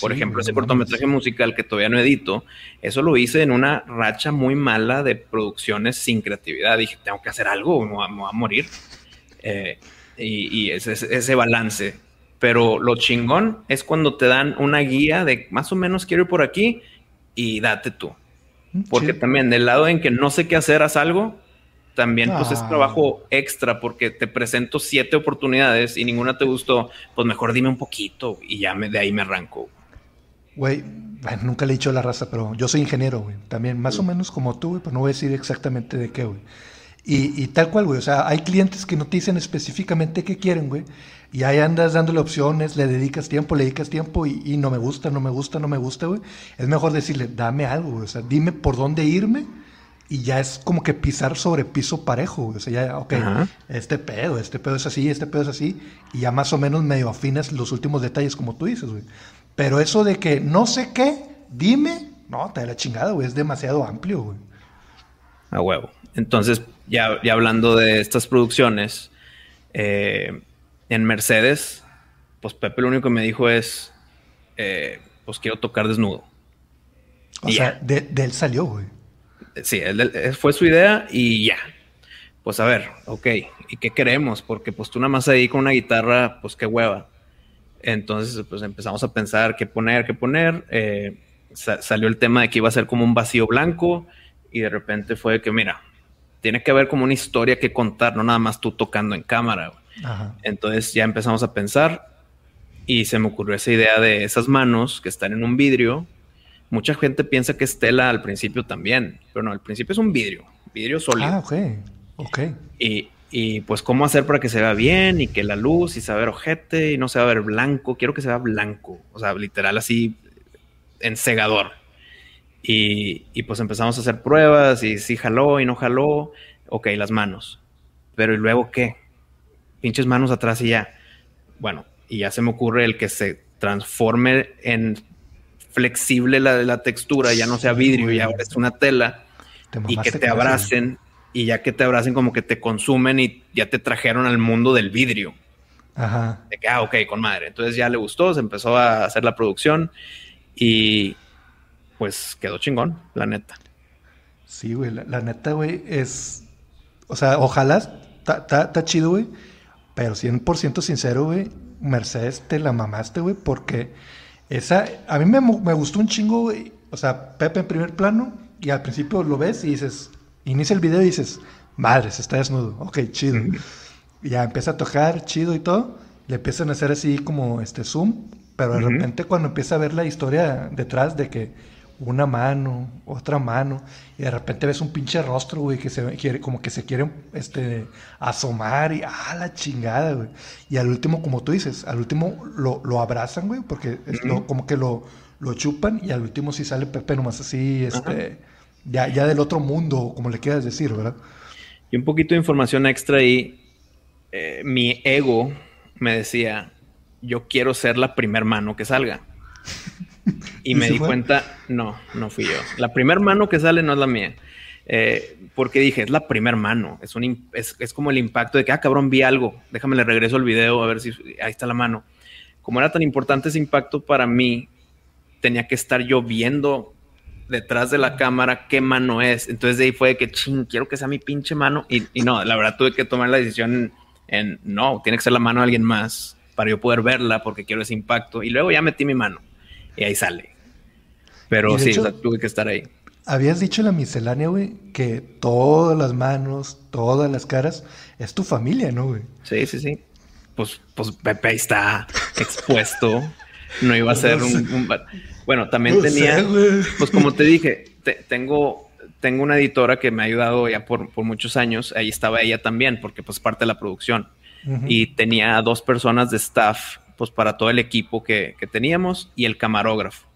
Por ejemplo, ese cortometraje musical que todavía no edito, eso lo hice en una racha muy mala de producciones sin creatividad. Dije, tengo que hacer algo, me voy a, morir. Eh, y, ese, ese, balance. Pero lo chingón es cuando te dan una guía de más o menos quiero ir por aquí y date tú. Mm, porque también del lado en que no sé qué hacer, haz algo, también pues es ah. trabajo extra porque te presento siete oportunidades y ninguna te gustó, pues mejor dime un poquito y ya me, de ahí me arranco. Güey, bueno, nunca le he dicho la raza, pero yo soy ingeniero, güey. También más o menos como tú, güey, pero no voy a decir exactamente de qué, güey. Y, tal cual, güey. O sea, hay clientes que no te dicen específicamente qué quieren, güey. Y ahí andas dándole opciones, le dedicas tiempo, le dedicas tiempo y, y no me gusta, no me gusta, no me gusta, güey. Es mejor decirle, dame algo, güey. O sea, dime por dónde irme y ya es como que pisar sobre piso parejo, o sea, ya, ok, este pedo, este pedo es así, este pedo es así, y ya más o menos medio afinas los últimos detalles, como tú dices, güey. Pero eso de que no sé qué, dime, no, te da la chingada, güey, es demasiado amplio, güey. A huevo. Entonces, ya, ya hablando de estas producciones, eh, en Mercedes, pues Pepe lo único que me dijo es, eh, pues quiero tocar desnudo. O sea, de, de él salió, güey sí, él, fue su idea y ya. Pues a ver, ok, ¿y qué queremos? Porque pues tú nada más ahí con una guitarra, pues qué hueva. Entonces, pues empezamos a pensar qué poner, qué poner. Eh, salió el tema de que iba a ser como un vacío blanco y de repente fue que, mira, tiene que haber como una historia que contar, no nada más tú tocando en cámara. Entonces ya empezamos a pensar y se me ocurrió esa idea de esas manos que están en un vidrio Mucha gente piensa que es tela al principio también, pero no, al principio es un vidrio, vidrio sólido. Ah, ok, ok. Y, y pues cómo hacer para que se vea bien y que la luz y se ver ojete y no se va a ver blanco. Quiero que se vea blanco, o sea, literal así encegador. Y, y pues empezamos a hacer pruebas y si jaló y no jaló. Ok, las manos. Pero ¿y luego qué? Pinches manos atrás y ya. Bueno, y ya se me ocurre el que se transforme en flexible la, la textura, ya no sea vidrio, ya es una tela, y que te abracen, y ya que te abracen como que te consumen y ya te trajeron al mundo del vidrio. Ajá. De que, ah, ok, con madre. Entonces ya le gustó, se empezó a hacer la producción y pues quedó chingón, la neta. Sí, güey, la, neta, güey, es... O sea, ojalá, está chido, güey, pero 100% sincero, güey, Mercedes te la mamaste, güey, porque esa, a mí me, gustó un chingo, O sea, Pepe en primer plano, y al principio lo ves y dices, inicia el video y dices, madre, se está desnudo. Ok, chido. y ya empieza a tocar, chido y todo. Le empiezan a hacer así como este zoom, pero de repente cuando empieza a ver la historia detrás de que, una mano, otra mano, y de repente ves un pinche rostro, güey, que se quiere, como que se quiere este, asomar y ah, la chingada, güey. Y al último, como tú dices, al último lo, lo abrazan, güey, porque es lo, como que lo, lo chupan y al último sí sale Pepe nomás así, este, ya, ya del otro mundo, como le quieras decir, ¿verdad? Y un poquito de información extra ahí, eh, mi ego me decía, yo quiero ser la primer mano que salga. Y, me di cuenta, no, no fui yo. La primer mano que sale no es la mía. Eh, porque dije, es la primer mano. Es, un, es, es, como el impacto de que, ah, cabrón, vi algo. Déjame le regreso el video a ver si ahí está la mano. Como era tan importante ese impacto para mí, tenía que estar yo viendo detrás de la cámara qué mano es. Entonces de ahí fue de que, ching, quiero que sea mi pinche mano. Y, y no, la verdad tuve que tomar la decisión en, no, tiene que ser la mano de alguien más para yo poder verla porque quiero ese impacto. Y luego ya metí mi mano y ahí sale. Pero sí, tuve que estar ahí. Habías dicho en la miscelánea, güey, que todas las manos, todas las caras, es tu familia, ¿no, güey? Sí, sí, sí. Pues, pues Pepe está expuesto. No iba a ser un, Bueno, también tenía... pues como te dije, tengo, tengo una editora que me ha ayudado ya por, por, muchos años. Ahí estaba ella también, porque pues parte de la producción. Y tenía dos personas de staff pues para todo el equipo que, teníamos y el camarógrafo.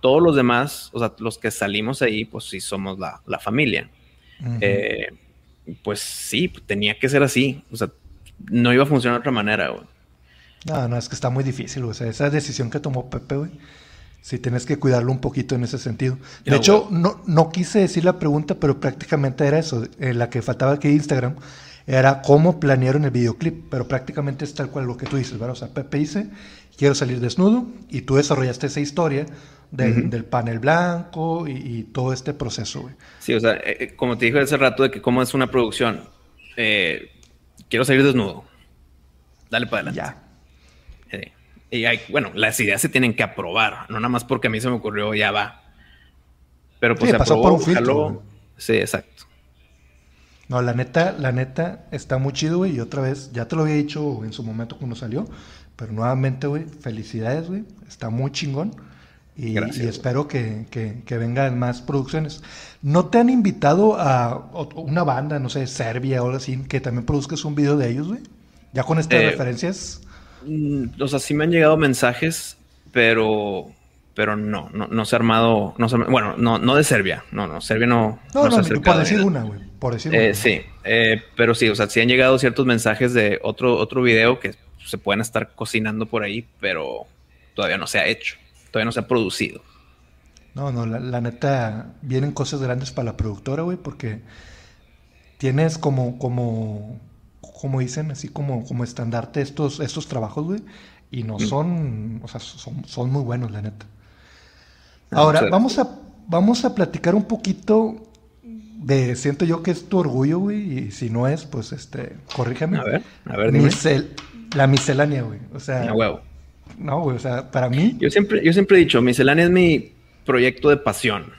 Todos los demás, o sea, los que salimos ahí, pues sí somos la, familia. Eh, pues sí, tenía que ser así. O sea, no iba a funcionar de otra manera, güey. No, no, es que está muy difícil, O sea, esa decisión que tomó Pepe, güey. Sí, tienes que cuidarlo un poquito en ese sentido. De hecho, no, no quise decir la pregunta, pero prácticamente era eso. Eh, la que faltaba aquí Instagram era cómo planearon el videoclip, pero prácticamente es tal cual lo que tú dices, ¿verdad? O sea, Pepe dice, quiero salir desnudo, y tú desarrollaste esa historia del, panel blanco y, todo este proceso, güey. Sí, o sea, eh, eh, como te dije hace rato de que cómo es una producción, eh, quiero salir desnudo, dale para adelante. Ya. y hay, bueno, las ideas se tienen que aprobar, no nada más porque a mí se me ocurrió, ya va. Pero pues se pasó por un filtro, Sí, exacto. No, la neta, la neta está muy chido, güey. Y otra vez, ya te lo había dicho en su momento cuando salió. Pero nuevamente, güey, felicidades, güey. Está muy chingón. Y, espero que, que, vengan más producciones. ¿No te han invitado a una banda, no sé, Serbia o algo así, que también produzcas un video de ellos, güey? Ya con estas eh, referencias. Mm, o sea, sí me han llegado mensajes, pero pero no, no, no se ha armado, no bueno, no, no de Serbia, no, no, Serbia no. No, no, no por decir una, güey, por decir eh, Sí, eh, pero sí, o sea, sí han llegado ciertos mensajes de otro, otro video que se pueden estar cocinando por ahí, pero todavía no se ha hecho, todavía no se ha producido. No, no, la, neta, vienen cosas grandes para la productora, güey, porque tienes como, como, como dicen, así como, como estandarte estos, estos trabajos, güey, y no son, o sea, son, son muy buenos, la neta. Ahora, vamos a, vamos a platicar un poquito de, siento yo que es tu orgullo, güey, y si no es, pues, este, corrígeme. A ver, a ver, dime. la miscelánea, güey, o sea... No, huevo. No, güey, o sea, para mí... Yo siempre, yo siempre he dicho, miscelánea es mi proyecto de pasión.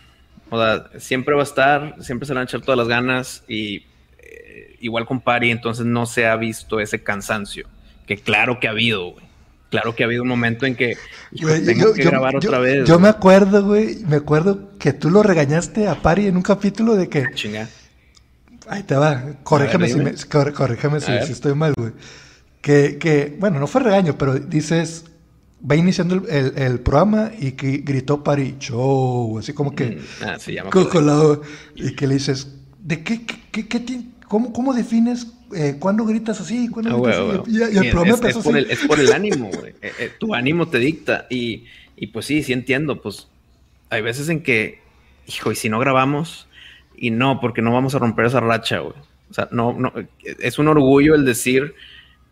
O sea, siempre va a estar, siempre se le van a echar todas las ganas y eh, igual con Pari, entonces no se ha visto ese cansancio, que claro que ha habido, güey claro que ha habido un momento en que tengo que grabar otra vez. Yo me acuerdo, güey, me acuerdo que tú lo regañaste a Pari en un capítulo de que... Ah, chinga. Ahí te va, corrígeme, si, si, estoy mal, güey. Que, que, bueno, no fue regaño, pero dices, va iniciando el, el, programa y que gritó Pari, show, así como que... Mm, ah, sí, ya y que le dices, ¿de qué, qué, qué, qué cómo, cómo defines eh, ¿cuándo gritas así? ¿Cuándo gritas así? Y, el es, es, por el, es, por el, ánimo, güey. Eh, eh, tu ánimo te dicta. Y, y, pues sí, sí entiendo. Pues hay veces en que, hijo, y si no grabamos, y no, porque no vamos a romper esa racha, güey. O sea, no, no, es un orgullo el decir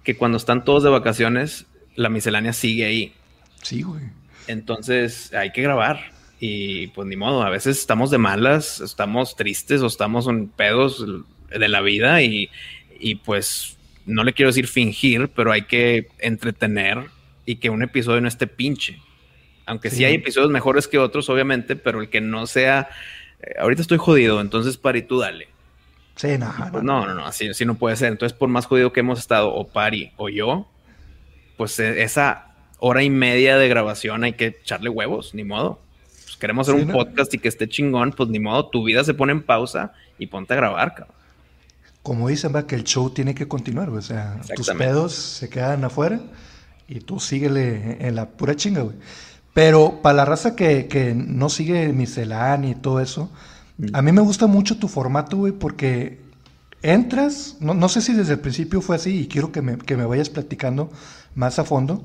que cuando están todos de vacaciones, la miscelánea sigue ahí. Sí, güey. Entonces hay que grabar. Y pues ni modo, a veces estamos de malas, estamos tristes o estamos en pedos de la vida y, y pues no le quiero decir fingir, pero hay que entretener y que un episodio no esté pinche. Aunque sí, hay episodios mejores que otros, obviamente, pero el que no sea. Eh, ahorita estoy jodido, entonces Pari, tú dale. Sí, no, pues no, no, no, así, así, no puede ser. Entonces, por más jodido que hemos estado, o Pari o yo, pues e, esa hora y media de grabación hay que echarle huevos, ni modo. pues, queremos hacer un podcast y que esté chingón, pues ni modo, tu vida se pone en pausa y ponte a grabar, cabrón. Como dicen, va, que el show tiene que continuar, güey. O sea, tus pedos se quedan afuera y tú síguele en la pura chinga, güey. Pero para la raza que, que no sigue miscelánea y todo eso, a mí me gusta mucho tu formato, güey, porque entras, no, no, sé si desde el principio fue así y quiero que me, que me vayas platicando más a fondo,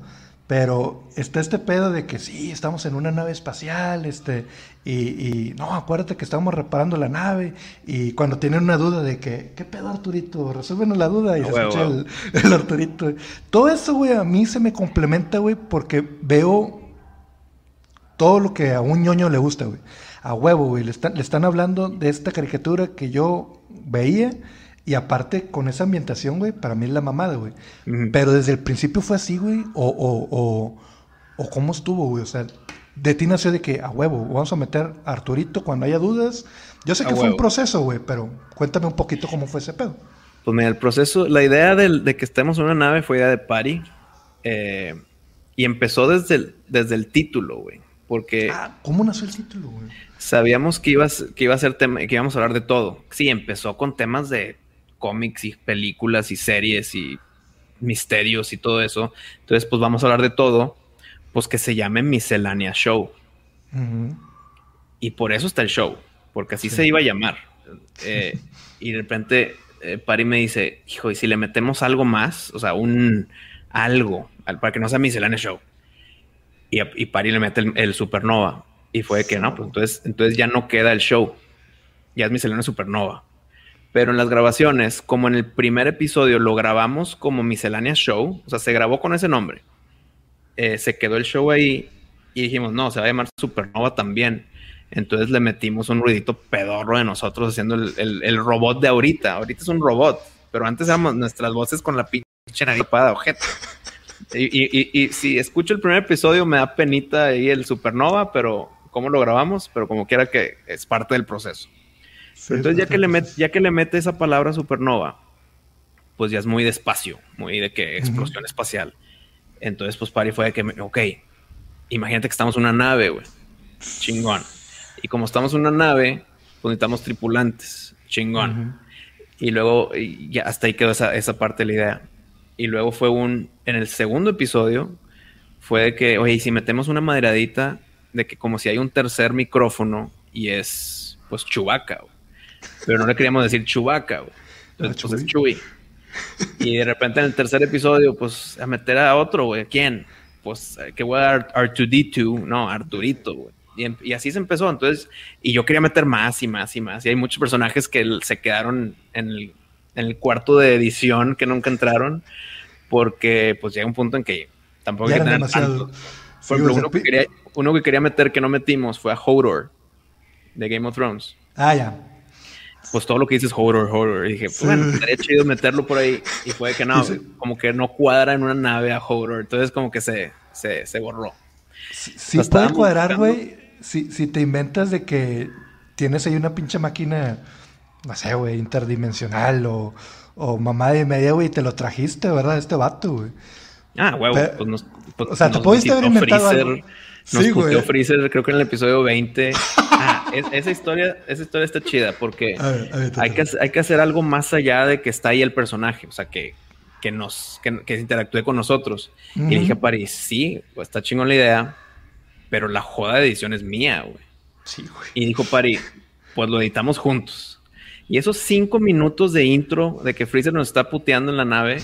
pero está este pedo de que sí, estamos en una nave espacial, este, y, y, no, acuérdate que estamos reparando la nave, y cuando tienen una duda de que, ¿qué pedo Arturito? Resuélvenos la duda, y se escucha El, el, Arturito. Todo eso, güey, a mí se me complementa, güey, porque veo todo lo que a un ñoño le gusta, güey. A huevo, güey, le, están, le están hablando de esta caricatura que yo veía, y aparte, con esa ambientación, güey, para mí es la mamada, güey. Pero desde el principio fue así, güey. O, o, o, o cómo estuvo, güey. O sea, de ti nació de que, a huevo, vamos a meter a Arturito cuando haya dudas. Yo sé que fue un proceso, güey, pero cuéntame un poquito cómo fue ese pedo. Pues mira, el proceso, la idea de, que estemos en una nave fue idea de Pari. Eh, y empezó desde el, desde el título, güey. Porque. Ah, ¿cómo nació el título, güey? Sabíamos que, ibas, que iba a ser tema, que íbamos a hablar de todo. Sí, empezó con temas de cómics y películas y series y misterios y todo eso. Entonces, pues vamos a hablar de todo, pues que se llame Miscelánea Show. Y por eso está el show, porque así se iba a llamar. Eh, y de repente, eh, Pari me dice, hijo, ¿y si le metemos algo más? O sea, un algo, para que no sea Miscelánea Show. Y, y Pari le mete el, Supernova. Y fue que no, pues entonces, entonces ya no queda el show. Ya es Miscelánea Supernova. Pero en las grabaciones, como en el primer episodio lo grabamos como Miscelánea Show, o sea, se grabó con ese nombre, eh, se quedó el show ahí y dijimos, no, se va a llamar Supernova también. Entonces le metimos un ruidito pedorro de nosotros haciendo el, robot de ahorita. Ahorita es un robot, pero antes éramos nuestras voces con la pinche nariz objeto. Y, y, si escucho el primer episodio me da penita ahí el Supernova, pero cómo lo grabamos, pero como quiera que es parte del proceso. Entonces, ya que, le mete, ya que le mete esa palabra supernova, pues ya es muy despacio, muy de que explosión espacial. Entonces, pues Pari fue de que, ok, imagínate que estamos en una nave, güey. Chingón. Y como estamos en una nave, pues necesitamos tripulantes. Chingón. Y luego, ya hasta ahí quedó esa, esa parte de la idea. Y luego fue un, en el segundo episodio, fue de que, oye, y si metemos una maderadita de que como si hay un tercer micrófono y es, pues, Chubaca, güey pero no le queríamos decir Chubaca, güey. Entonces, pues es Chuy. Y de repente en el tercer episodio, pues a meter a otro, güey. ¿Quién? Pues eh, que voy a dar R2D2, no, Arturito, güey. Em, y, así se empezó. Entonces, y yo quería meter más y más y más. Y hay muchos personajes que se quedaron en el, en el cuarto de edición que nunca entraron, porque pues llega un punto en que tampoco hay que tener tanto. Por ejemplo, uno, que quería, uno que quería meter que no metimos fue a Hodor de Game of Thrones. Ah, ya pues todo lo que dices horror, horror. Y dije, bueno, estaría chido meterlo por ahí. Y fue que no, como que no cuadra en una nave a horror. Entonces como que se, se, se borró. Si, puede cuadrar, güey, si, si te inventas de que tienes ahí una pinche máquina, no sé, güey, interdimensional o, o mamá de media, güey, y te lo trajiste, ¿verdad? Este vato, güey. Ah, huevo, pues nos, pues o sea, te pudiste haber inventado algo. Nos sí, Freezer, creo que en el episodio 20. Ah, esa, historia, esa historia está chida porque hay, que, hay que hacer algo más allá de que está ahí el personaje. O sea, que, que nos que, que interactúe con nosotros. Y dije a París, sí, pues está chingón la idea, pero la joda de edición es mía, güey. Sí, güey. Y dijo París, pues lo editamos juntos. Y esos cinco minutos de intro de que Freezer nos está puteando en la nave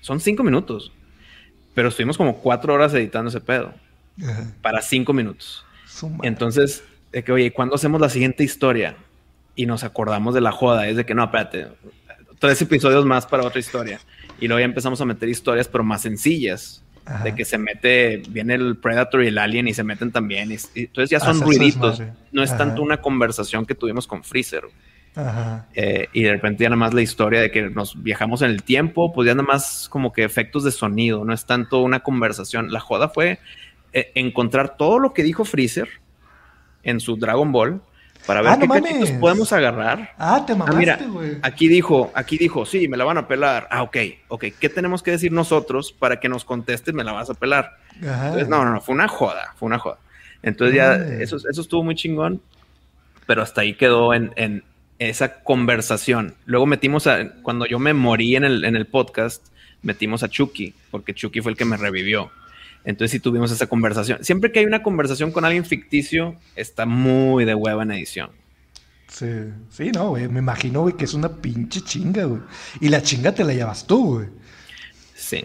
son cinco minutos. Pero estuvimos como cuatro horas editando ese pedo para cinco minutos. Entonces, de que, oye, ¿cuándo hacemos la siguiente historia? Y nos acordamos de la joda, es de que no, espérate, tres episodios más para otra historia. Y luego ya empezamos a meter historias, pero más sencillas. De que se mete, viene el Predator y el Alien y se meten también. Y, entonces ya son ruiditos. no es tanto una conversación que tuvimos con Freezer. Eh, y de repente ya nada más la historia de que nos viajamos en el tiempo, pues ya nada más como que efectos de sonido, no es tanto una conversación. La joda fue eh, encontrar todo lo que dijo Freezer en su Dragon Ball para ver ah, qué podemos agarrar. Ah, te ah, mamaste, güey. aquí dijo, aquí dijo, sí, me la van a pelar. Ah, ok, ok. ¿Qué tenemos que decir nosotros para que nos contestes, me la vas a pelar? no, no, no, fue una joda, fue una joda. Entonces ya, eso, eso estuvo muy chingón, pero hasta ahí quedó en, en esa conversación. Luego metimos a, cuando yo me morí en el, en el podcast, metimos a Chucky, porque Chucky fue el que me revivió. Entonces sí tuvimos esa conversación. Siempre que hay una conversación con alguien ficticio, está muy de hueva en edición. Sí, sí, no, güey. Me imagino, güey, que es una pinche chinga, güey. Y la chinga te la llevas tú, güey. Sí.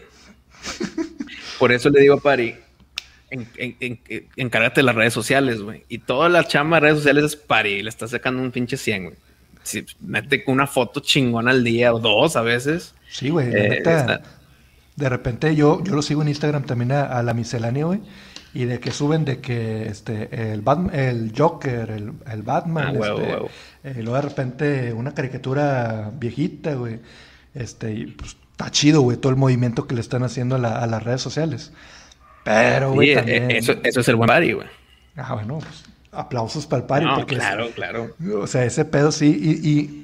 Por eso le digo a Pari, en, encárgate de las redes sociales, güey. Y toda la chamba de redes sociales es Pari. Le está sacando un pinche 100, güey. Si mete una foto chingona al día o dos a veces. Sí, güey. Eh, de repente yo, yo lo sigo en Instagram también a, la miscelánea, güey. Y de que suben de que este el el Joker, el, Batman, ah, este, eh, luego de repente una caricatura viejita, güey. Este, y pues está chido, güey, todo el movimiento que le están haciendo a, las redes sociales. Pero, güey, eh, también... eso, eso, es el buen pari, güey. Ah, bueno, pues aplausos para el pari. No, claro, claro. O sea, ese pedo sí. Y, y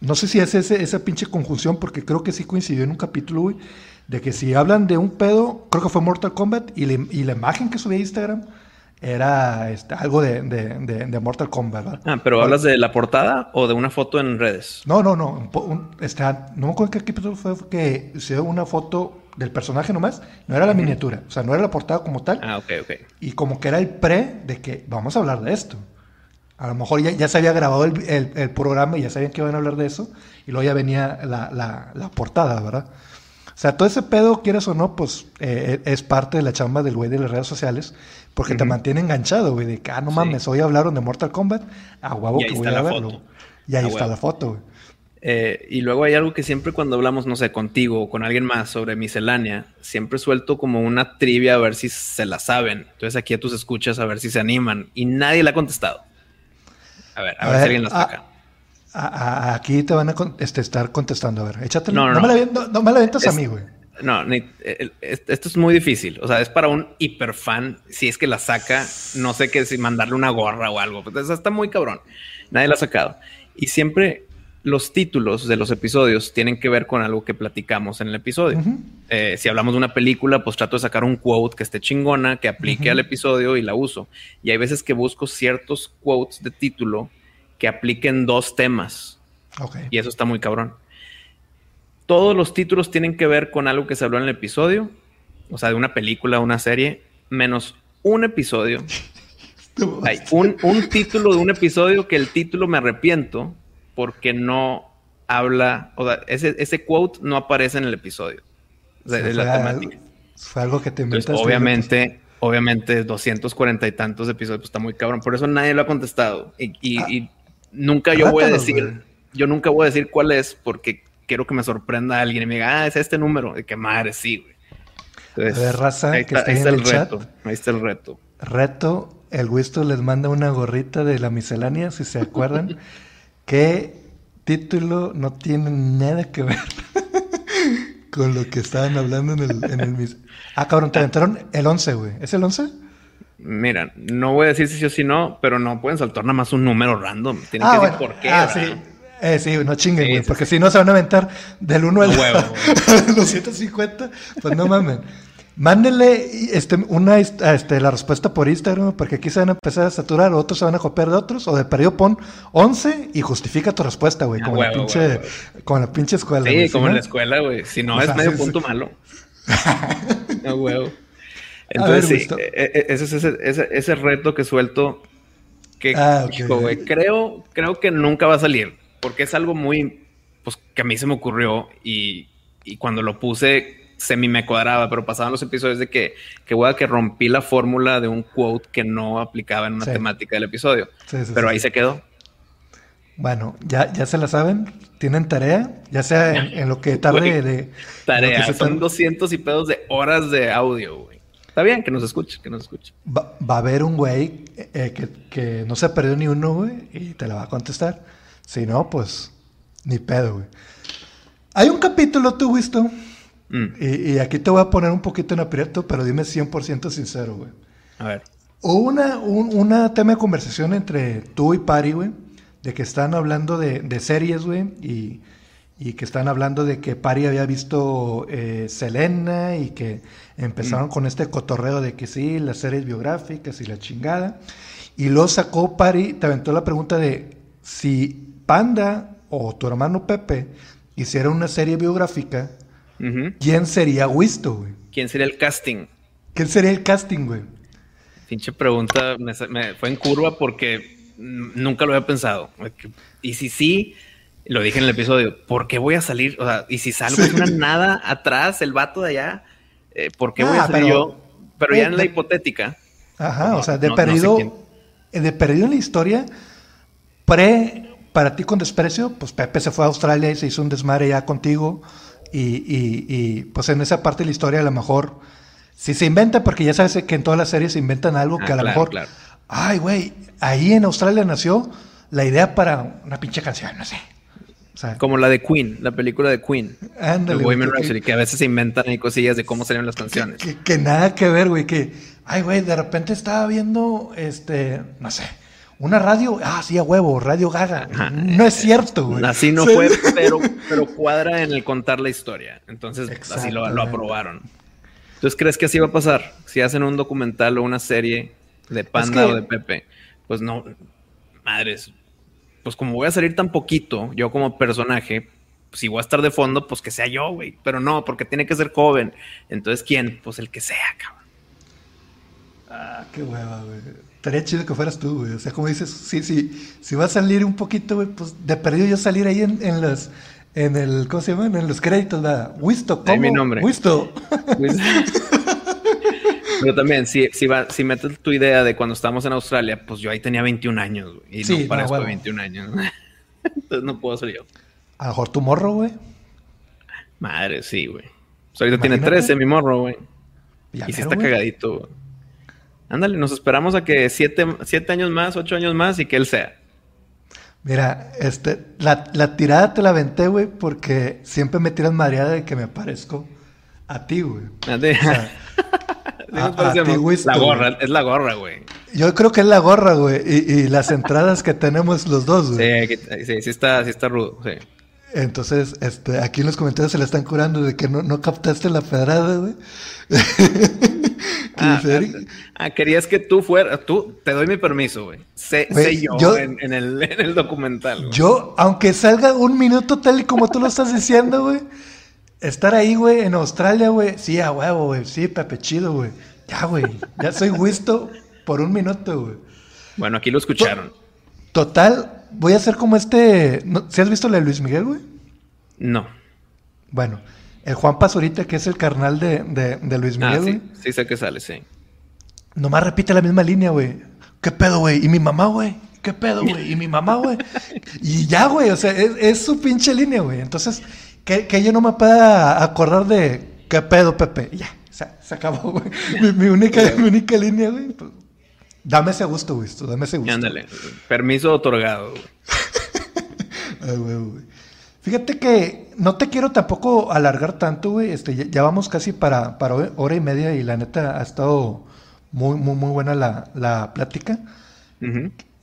no sé si es ese, esa pinche conjunción, porque creo que sí coincidió en un capítulo, güey, de que si hablan de un pedo, creo que fue Mortal Kombat, y, y la imagen que subí a Instagram era este, algo de, de, Mortal Kombat, ¿verdad? Ah, pero ¿hablas de la portada o de una foto en redes? No, no, no. este, no me acuerdo qué episodio fue que dio una foto del personaje nomás, no era la miniatura, o sea, no era la portada como tal. Ah, ok, ok. Y como que era el pre de que vamos a hablar de esto. A lo mejor ya, ya se había grabado el, el, programa y ya sabían que iban a hablar de eso, y luego ya venía la, la, la portada, ¿verdad? O sea, todo ese pedo, quieras o no, pues eh, es parte de la chamba del güey de las redes sociales, porque te mantiene enganchado, güey, de que, ah, no mames, hoy hablaron de Mortal Kombat, a huevo que voy a verlo. Y ahí está la foto, güey. Eh, y luego hay algo que siempre cuando hablamos, no sé, contigo o con alguien más sobre miscelánea, siempre suelto como una trivia a ver si se la saben. Entonces aquí a tus escuchas a ver si se animan. Y nadie la ha contestado. A ver, a, ver, si alguien la saca aquí te van a este, estar contestando. A ver, échate. No, no, me, la, no, me la a mí, güey. No, esto es muy difícil. O sea, es para un hiperfan. Si es que la saca, no sé qué, si mandarle una gorra o algo. Pues está muy cabrón. Nadie la ha sacado. Y siempre los títulos de los episodios tienen que ver con algo que platicamos en el episodio. Eh, si hablamos de una película, pues trato de sacar un quote que esté chingona, que aplique al episodio y la uso. Y hay veces que busco ciertos quotes de título que apliquen dos temas. Y eso está muy cabrón. Todos los títulos tienen que ver con algo que se habló en el episodio, o sea, de una película, una serie, menos un episodio. Hay un, título de un episodio que el título me arrepiento porque no habla, o sea, ese, ese quote no aparece en el episodio. de la temática. Fue algo que te inventaste. obviamente, obviamente, 240 y tantos episodios, pues está muy cabrón. Por eso nadie lo ha contestado. y ah. Nunca yo voy a decir, yo nunca voy a decir cuál es porque quiero que me sorprenda a alguien y me diga, ah, es este número. De que madre, sí, güey. a ver, raza, ahí está, el, reto. Ahí está el reto. Reto, el Wisto les manda una gorrita de la miscelánea, si se acuerdan, que título no tiene nada que ver con lo que estaban hablando en el, en el Ah, cabrón, te aventaron el 11, güey. ¿Es el 11? Mira, no voy a decir si sí o si no, pero no pueden saltar nada más un número random. Tienen ah, que decir por qué. Ah, sí. Eh, sí, no chinguen, güey, porque si no se van a aventar del 1 al huevo, los 150, pues no mamen. Mándenle este, una, este, la respuesta por Instagram, porque aquí se van a empezar a saturar, otros se van a copiar de otros, o de periodo pon 11 y justifica tu respuesta, güey, como, la pinche, como la pinche escuela. Sí, como en la escuela, güey. Si no, es medio punto malo. no, huevo. Entonces, sí, e, e, ese es ese, ese, reto que suelto que ah, creo, creo que nunca va a salir, porque es algo muy, pues que a mí se me ocurrió y, y cuando lo puse semi me cuadraba, pero pasaban los episodios de que, que, que rompí la fórmula de un quote que no aplicaba en una temática del episodio, pero ahí se quedó. Bueno, ya, ya se la saben, tienen tarea, ya sea en, lo que tarde de... Tarea, son 200 y pedos de horas de audio, güey. Está bien que nos escuche, que nos escuche. Va, a haber un güey eh, que, no se ha perdido ni uno, güey, y te la va a contestar. Si no, pues ni pedo, güey. Hay un capítulo, tú, Wisto, mm. y, aquí te voy a poner un poquito en aprieto, pero dime 100% sincero, güey. A ver. Hubo una, un tema de conversación entre tú y Pari, güey, de que están hablando de, de series, güey, y y que están hablando de que Pari había visto eh, Selena y que empezaron con este cotorreo de que sí, las series biográficas y la chingada. Y luego sacó Pari, te aventó la pregunta de si Panda o tu hermano Pepe hiciera una serie biográfica, ¿quién sería Wisto, güey? ¿Quién sería el casting? ¿Quién sería el casting, güey? Pinche pregunta, me, fue en curva porque nunca lo había pensado. Y si sí, lo dije en el episodio, ¿por qué voy a salir? O sea, y si salgo es una nada atrás, el vato de allá, eh, ¿por qué voy a ah, salir yo? Pero ya en la hipotética. Ajá, o sea, de perdido, de perdido en la historia, pre para ti con desprecio, pues Pepe se fue a Australia y se hizo un desmadre ya contigo. Y, pues en esa parte de la historia a lo mejor si se inventa, porque ya sabes que en todas las series se inventan algo que a lo ah, mejor, ay, güey, ahí en Australia nació la idea para una pinche canción, no sé. Como la de Queen, la película de Queen. Ándale. que, que a veces se inventan ahí cosillas de cómo serían las canciones. Que, nada que ver, güey, que, ay, güey, de repente estaba viendo, este, no sé, una radio, ah, sí, a huevo, Radio Gaga. No es cierto, güey. Así no fue, pero, pero cuadra en el contar la historia. Entonces, así lo, aprobaron. Entonces, ¿crees que así va a pasar? Si hacen un documental o una serie de Panda o de Pepe, pues no, madres, pues como voy a salir tan poquito, yo como personaje, si voy a estar de fondo, pues que sea yo, güey. Pero no, porque tiene que ser joven. Entonces, ¿quién? Pues el que sea, cabrón. Ah, qué hueva, güey. Estaría chido que fueras tú, güey. O sea, como dices, sí, sí, si va a salir un poquito, güey, pues de perdido yo salir ahí en, en los, en el, ¿cómo se llama? En los créditos, ¿verdad? Wisto, ¿cómo? mi nombre. Wisto. Pero también, si, si, va, si metes tu idea de cuando estábamos en Australia, pues yo ahí tenía 21 años, güey. Y sí, no parezco de 21 años. Entonces no puedo ser yo. A lo mejor tu morro, güey. Madre, sí, güey. Pues ahorita tiene 13 mi morro, güey. Y si está cagadito, güey. Ándale, nos esperamos a que siete, años más, ocho años más y que él sea. Mira, este, la, tirada te la aventé, güey, porque siempre me tiras mareada de que me parezco a ti, güey. A la gorra, es la gorra, güey. Yo creo que es la gorra, güey, y, las entradas que tenemos los dos, güey. Sí, sí, sí está, sí está rudo, sí. Entonces, este, aquí en los comentarios se le están curando de que no, no captaste la pedrada, güey. Ah, ah, ah, querías que tú fueras, tú, te doy mi permiso, güey. Sé, yo, en, el, documental. Yo, aunque salga un minuto tal y como tú lo estás diciendo, güey, estar ahí, güey, en Australia, güey, sí, a huevo, güey, sí, Pepe chido, güey. Ya, güey, ya soy Wisto por un minuto, güey. Bueno, aquí lo escucharon. Total, voy a hacer como este. ¿Si has visto la de Luis Miguel, güey? No. Bueno, el Juan Pazurita, que es el carnal de, de, Luis ah, Miguel, ah, sí, sí sé que sale, sí. Nomás repite la misma línea, güey. ¿Qué pedo, güey? ¿Y mi mamá, güey? ¿Qué pedo, güey? ¿Y mi mamá, güey? y ya, güey, o sea, es, su pinche línea, güey. Entonces, que, que yo no me pueda acordar de qué pedo, Pepe. Ya, se, acabó, güey. Mi, única, mi única línea, güey. Pues, Dame ese gusto, güey. Dame ese gusto. Ándale. Permiso otorgado. Ay, güey, güey. Fíjate que no te quiero tampoco alargar tanto, güey. Este, ya, vamos casi para, para hora y media y la neta ha estado muy, muy, muy buena la, plática.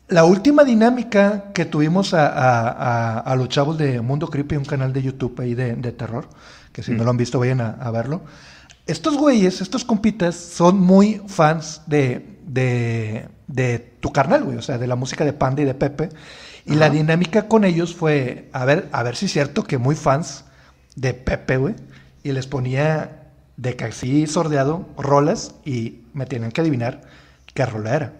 La última dinámica que tuvimos a, los chavos de Mundo Creepy, un canal de YouTube ahí de, terror, que si no lo han visto vayan a, verlo. Estos güeyes, estos compitas, son muy fans de, de, de tu carnal, güey, o sea, de la música de Panda y de Pepe. Y la dinámica con ellos fue, a ver, a ver si es cierto que muy fans de Pepe, güey, y les ponía de casi sordeado rolas y me tienen que adivinar qué rola era.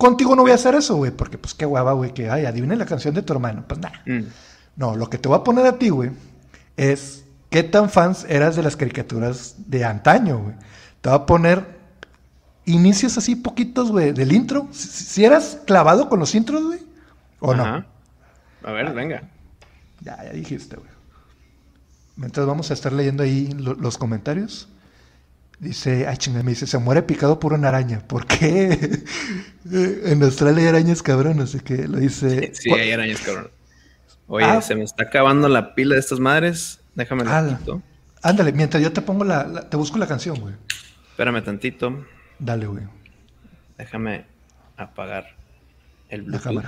Contigo no voy a hacer eso, güey, porque pues qué guava, güey, que, ay, adivine la canción de tu hermano. Pues nada. Mm. No, lo que te voy a poner a ti, güey, es qué tan fans eras de las caricaturas de antaño, güey. Te voy a poner inicios así poquitos, güey, del intro. Si, eras clavado con los intros, güey, o no. A ver, venga. Ya, ya dijiste, güey. Mientras vamos a estar leyendo ahí los comentarios. Dice, ay chingada, me dice, se muere picado por una araña. ¿Por qué? en Australia hay arañas cabrón, así que lo dice. Sí, hay arañas cabrón. Oye, ah. se me está acabando la pila de estas madres. Déjame la Ándale, mientras yo te pongo la, te busco la canción, güey. Espérame tantito. Dale, güey. Déjame apagar el Bluetooth.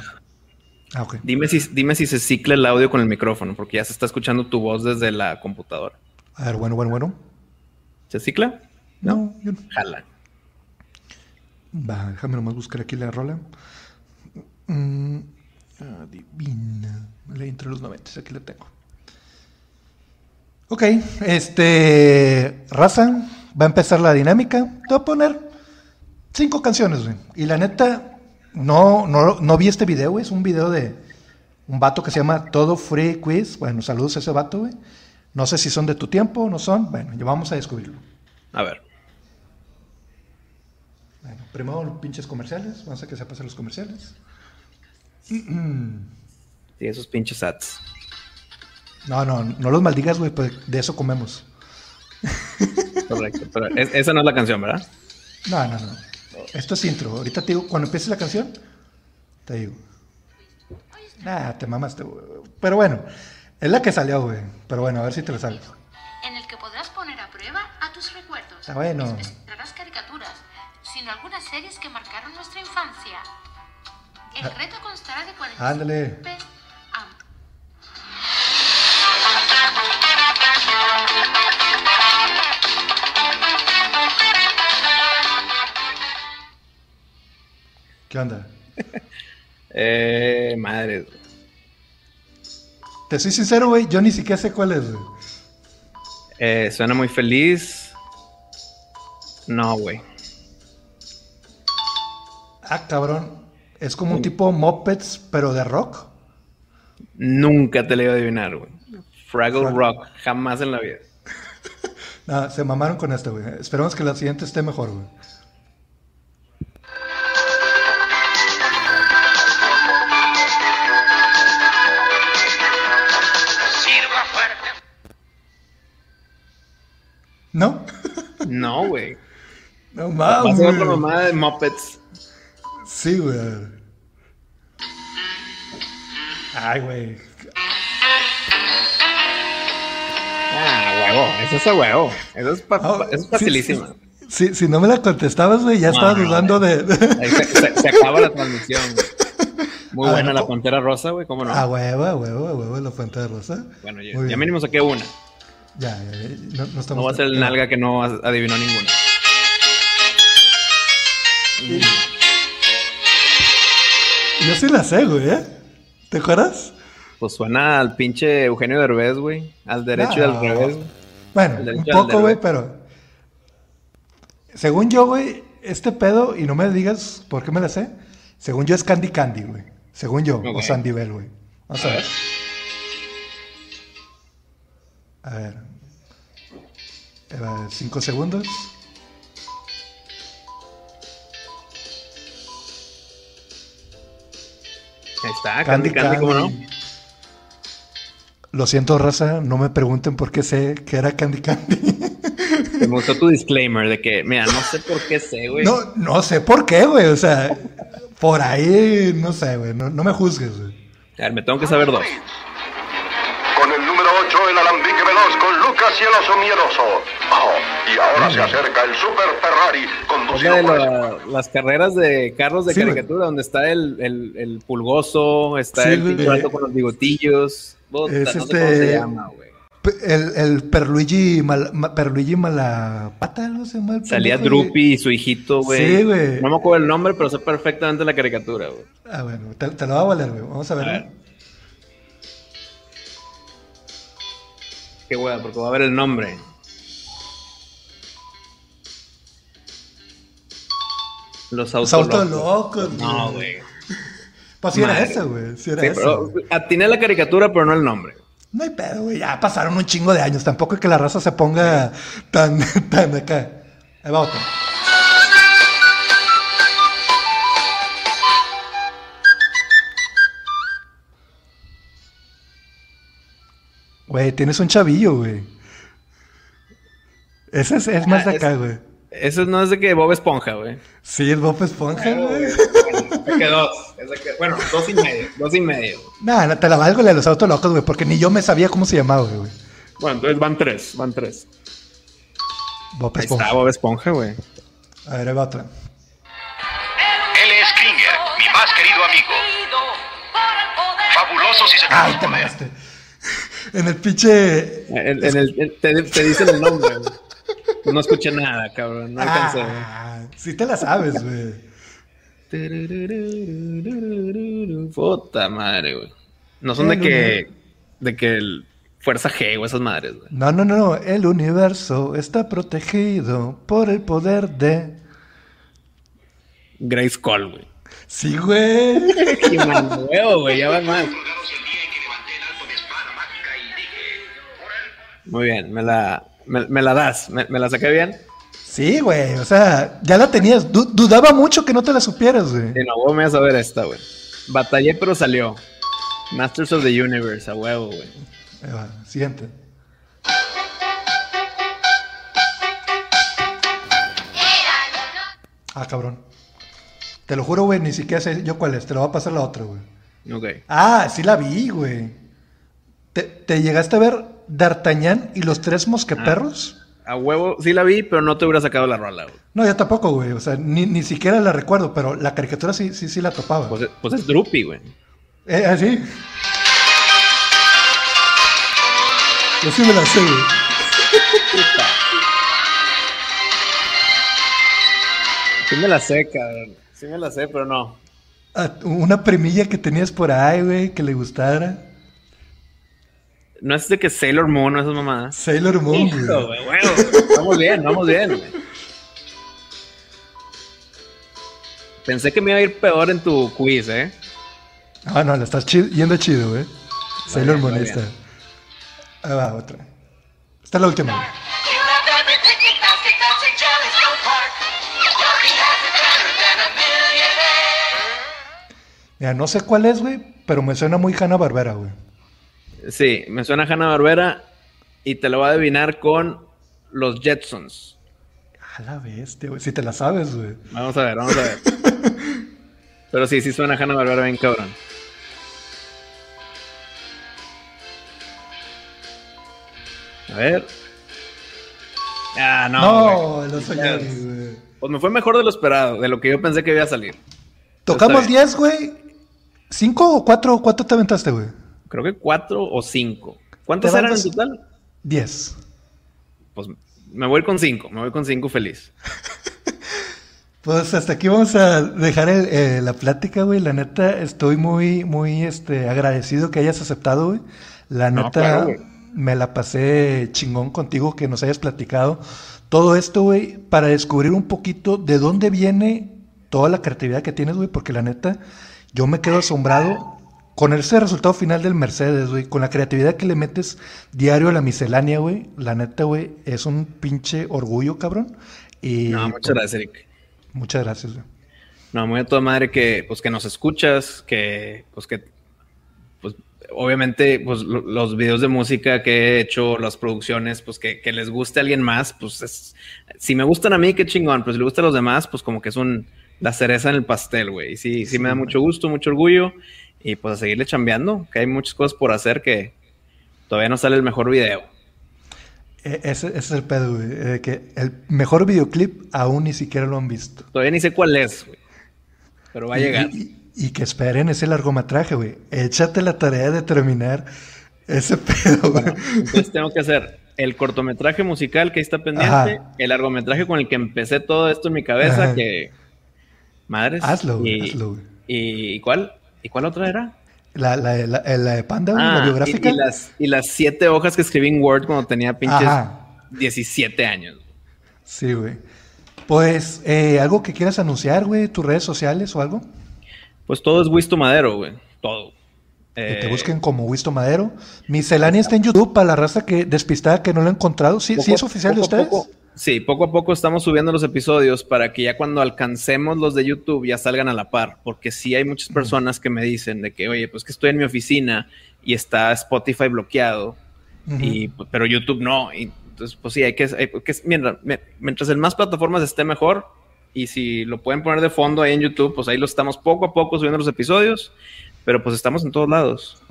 Ah, ok. Dime si, dime si se cicla el audio con el micrófono, porque ya se está escuchando tu voz desde la computadora. A ver, bueno, bueno, bueno. ¿Se cicla? No, yo no. Jala. Va, déjame nomás buscar aquí la rola. Mm, adivina. La intro de los 90, aquí la tengo. Ok, este. Raza, va a empezar la dinámica. Te voy a poner cinco canciones, güey. Y la neta, no, no, no vi este video, güey. Es un video de un vato que se llama Todo Free Quiz. Bueno, saludos a ese vato, güey. No sé si son de tu tiempo o no son. Bueno, ya vamos a descubrirlo. A ver. Primero los pinches comerciales. Vamos a que se pasen los comerciales. Sí, esos pinches ads. No, no, no los maldigas, güey, pues de eso comemos. Correcto, pero es- esa no es la canción, ¿verdad? No, no, no. Esto es intro. Ahorita te digo, cuando empiece la canción, te digo. Nah, te mamaste, güey. Pero bueno, es la que salió, güey. Pero bueno, a ver si te lo sabes. en el que podrás poner a prueba a tus recuerdos. Ah, bueno. No las caricaturas, algunas series que marcaron nuestra infancia. El Ah. reto constará de 45 Ándale. ¿Qué onda? Eh, madre. Te soy sincero, güey, yo ni siquiera sé cuál es, güey. Eh, suena muy feliz. No, güey. Ah, cabrón. Es como un tipo Muppets, pero de rock. Nunca te le iba a adivinar, güey. Fraggle Frag- Rock, jamás en la vida. No, se mamaron con esto, güey. Esperemos que la siguiente esté mejor, güey. Sirva fuerte. ¿No? No, güey. No Va a mames. ser otra mamada de Muppets. Sí, güey. Ay, güey. Ah, huevo. Eso es a huevo. Eso es, pa- Ah, pa- eso es sí, facilísimo. sí, sí, si no me la contestabas, güey, ya estaba dudando de... Se, se- se acaba la transmisión. güey. Muy Ah, buena no. la Pantera Rosa, güey. ¿Cómo no? A huevo, a huevo, a huevo, la de rosa. bueno, ya, ya mínimo saqué una. Ya, ya, ya, no, no estamos... No va a ser el nalga que no adivinó ninguna. Yo sí la sé, güey, ¿eh? ¿Te acuerdas? Pues suena al pinche Eugenio Derbez, güey. Al derecho y al revés. güey. Bueno, un poco, güey, pero... Según yo, güey, este pedo, y no me digas por qué me la sé, según yo es Candy Candy, güey. Según yo, o. Sandy Bell, güey. Vamos a, A ver. ver. A ver. Eh, cinco segundos. Ahí está, Candy Candy, ¿cómo no? Lo siento, raza, no me pregunten por qué sé que era Candy Candy. Me gustó tu disclaimer de que, mira, no sé por qué sé, güey. no, no sé por qué, güey. O sea, por ahí, no sé, güey. No, no me juzgues, güey. A ver, me tengo que saber dos. Con el número 8, el alambique veloz con Lucas y el oso miedoso. Y ahora se acerca el Super Ferrari, Es conducido la de por la- las carreras de carros de Sí, caricatura, donde está el, el, el pulgoso, está Sí, el vato con los bigotillos. Es no sé este- cómo se llama, güey. El, el Perluigi, Mal, Perluigi Malapata, ¿no se llama? el Salía? Drupi y su hijito, güey. Sí, güey. No me acuerdo el nombre, pero sé perfectamente la caricatura, güey. Ah, bueno, te, te lo va a valer, güey. Vamos a ver. A ver. Qué hueá, porque va a ver el nombre. Los Los autos autos locos. locos, No, güey. Pues sí era ese, güey. Sí era Sí, güey. atiné la caricatura, pero no el nombre. No hay pedo, güey. Ya pasaron un chingo de años. Tampoco es que la raza se ponga tan, tan acá. Ahí va otro. Güey, tienes un chavillo, güey. Ese es, es más de acá, güey. Eso no es de que Bob Esponja, güey. Sí, el Bob Esponja, güey. que dos. Es de que- bueno, dos y medio. Dos y medio. Nah, no te la valgo la de los autos locos, güey, porque ni yo me sabía cómo se llamaba, güey. Bueno, entonces van tres. Van tres. Bob Ahí Esponja. está Bob Esponja, güey. A ver, ahí va otra. Él es Kringer, mi más querido amigo. peligrosos y se Ay, te mamaste. En el pinche. En, en el, te, te dicen el nombre. güey. No escuché nada, cabrón. No alcancé. Ah, sí te la sabes, güey. Puta madre, güey. No son de que. De que el Fuerza G o esas madres, güey. No, no, no. El universo está protegido por el poder de. Grace Cole, güey. Sí, güey. Qué mal huevo, güey. Ya va mal. Muy bien, me la, me, me la das. ¿Me, me la saqué bien? Sí, güey. O sea, ya la tenías. Du- dudaba mucho que no te la supieras, güey. Sí, no, huevo, me vas a ver esta, güey. Batallé, pero salió. Masters of the Universe, a huevo, güey. Siguiente. Ah, cabrón. Te lo juro, güey, ni siquiera sé yo cuál es. Te lo va a pasar la otra, güey. Ok. Ah, sí la vi, güey. ¿Te, te llegaste a ver D'Artagnan y los tres mosqueperros? A huevo, sí la vi, pero no te hubiera sacado la rola, güey. No, yo tampoco, güey. O sea, ni, ni siquiera la recuerdo, pero la caricatura sí, sí, sí la topaba. Pues, pues es Droopy, güey. Eh, ¿ah, sí? Yo sí me la sé, güey. Puta. Sí me la sé, cabrón. Sí me la sé, pero no. Ah, Una premilla que tenías por ahí, güey, que le gustara. No es de que Sailor Moon o esas mamadas. Sailor Moon, güey. Vamos bien, vamos bien, güey. Pensé que me iba a ir peor en tu quiz, ¿eh? Ah, no, la estás yendo chido, güey. Sailor Moon, ahí está. Ahí va, otra. Esta es la última, güey. Mira, no sé cuál es, güey, pero me suena muy Hanna Barbera, güey. Sí, me suena Hanna Barbera y te lo voy a adivinar con los Jetsons. A la bestia, güey. Si te la sabes, güey. Vamos a ver, vamos a ver. Pero sí, sí suena Hanna Barbera bien cabrón. A ver. Ah, no. No, los señores, güey. Pues me fue mejor de lo esperado, de lo que yo pensé que iba a salir. Tocamos Está bien. 10, güey. ¿Cinco o cuatro? ¿Cuánto te aventaste, güey? Creo que cuatro o cinco. ¿Cuántos eran en total? Diez. Pues me voy con cinco, me voy con cinco feliz. Pues hasta aquí vamos a dejar el- eh, la plática, güey. La neta, estoy muy, muy este, agradecido que hayas aceptado, güey. La No, neta, claro, güey. me la pasé chingón contigo que nos hayas platicado todo esto, güey, para descubrir un poquito de dónde viene toda la creatividad que tienes, güey, porque la neta, yo me quedo asombrado con ese resultado final del Mercedes, güey, con la creatividad que le metes diario a la miscelánea, güey. La neta, güey, es un pinche orgullo, cabrón. Y No, muchas gracias, Eric. Muchas gracias, güey. No, muy a toda madre que, pues, que nos escuchas, que, pues, que, pues, obviamente, pues, lo- los videos de música que he hecho, las producciones, pues, que, que les guste a alguien más, pues, es, si me gustan a mí, qué chingón, pues, si le gusta a los demás, pues, como que es un, la cereza en el pastel, güey. Y sí, sí, me da mucho gusto, mucho orgullo, y pues, a seguirle chambeando, que hay muchas cosas por hacer que todavía no sale el mejor video. E- Ese, ese es el pedo, güey. que el mejor videoclip aún ni siquiera lo han visto. Todavía ni sé cuál es, güey. Pero va a Y- llegar. Y, y que esperen ese largometraje, güey. Échate la tarea de terminar ese pedo, güey. Entonces tengo que hacer el cortometraje musical que ahí está pendiente, Ajá. el largometraje con el que empecé todo esto en mi cabeza, Ajá. que madres. Hazlo, güey, y, hazlo, güey. ¿y cuál? ¿Y cuál otra era? La, la, la, la de Panda, Ah, la y- biográfica. Y, las, y las siete hojas que escribí en Word cuando tenía pinches Ajá. 17 años. Sí, güey. Pues, eh, ¿algo que quieras anunciar, güey? ¿Tus redes sociales o algo? Pues todo es Wisto Madero, güey. Todo. Que te Eh, busquen como Wisto Madero. Miscelánea está en YouTube para la raza que despistada que no lo ha encontrado. ¿Sí, poco- ¿sí es oficial de poco ustedes? poco- sí, poco a poco estamos subiendo los episodios para que ya cuando alcancemos los de YouTube ya salgan a la par, porque sí hay muchas personas que me dicen de que, oye, pues que estoy en mi oficina y está Spotify bloqueado, y, pues, pero YouTube no. Y, entonces, pues sí, hay que, hay que mientras, mientras en más plataformas esté mejor, y si lo pueden poner de fondo ahí en YouTube, pues ahí lo estamos poco a poco subiendo los episodios, pero pues estamos en todos lados.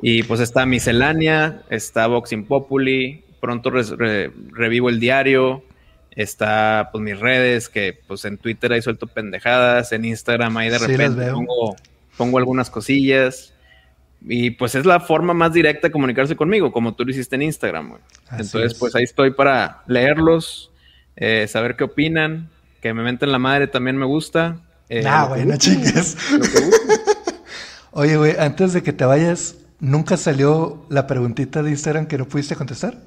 Y pues está Miscelánea, está Boxing Populi, pronto re- revivo el diario, está pues mis redes, que pues en Twitter ahí suelto pendejadas, en Instagram ahí de Sí, repente pongo, pongo algunas cosillas. Y pues es la forma más directa de comunicarse conmigo, como tú lo hiciste en Instagram, güey. Entonces, es. pues ahí estoy para leerlos, eh, saber qué opinan, que me menten la madre también me gusta. Eh, nah, güey, no gusten, chingues. Oye, güey, antes de que te vayas, ¿nunca salió la preguntita de Instagram que no pudiste contestar?